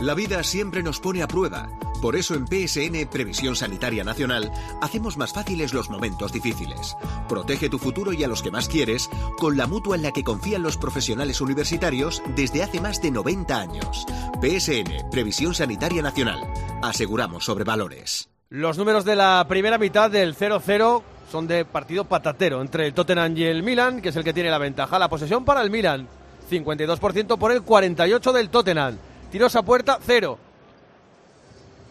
La vida siempre nos pone a prueba. Por eso en PSN Previsión Sanitaria Nacional hacemos más fáciles los momentos difíciles. Protege tu futuro y a los que más quieres con la mutua en la que confían los profesionales universitarios desde hace más de 90 años. PSN Previsión Sanitaria Nacional. Aseguramos sobre valores. Los números de la primera mitad del 0-0 son de partido patatero entre el Tottenham y el Milan, que es el que tiene la ventaja. La posesión para el Milan, 52% por el 48% del Tottenham. Tiros a puerta, cero.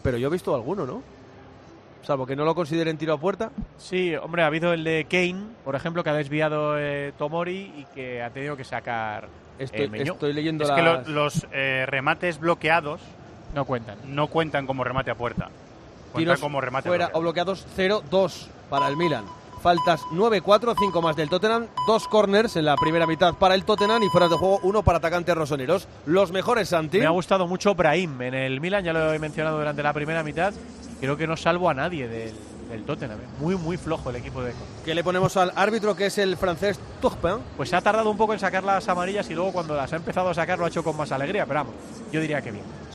Pero yo he visto alguno, ¿no? Salvo que no lo consideren tiro a puerta. Sí, hombre, ha habido el de Kane, por ejemplo, que ha desviado eh, Tomori y que ha tenido que sacar Estoy, eh, Meñó. estoy leyendo Es que lo- los eh, remates bloqueados no cuentan. No cuentan como remate a puerta. Tiros como remate fuera bloqueado. o bloqueados 0-2 para el Milan. Faltas 9-4, 5 más del Tottenham, dos corners en la primera mitad para el Tottenham y fuera de juego uno para atacantes rosoneros. Los mejores, Santi. Me ha gustado mucho Brahim en el Milan, ya lo he mencionado durante la primera mitad. Creo que no salvo a nadie del, del Tottenham. ¿eh? Muy, muy flojo el equipo de Que le ponemos al árbitro que es el francés Turpin. Pues se ha tardado un poco en sacar las amarillas y luego cuando las ha empezado a sacar lo ha hecho con más alegría, pero vamos, yo diría que bien.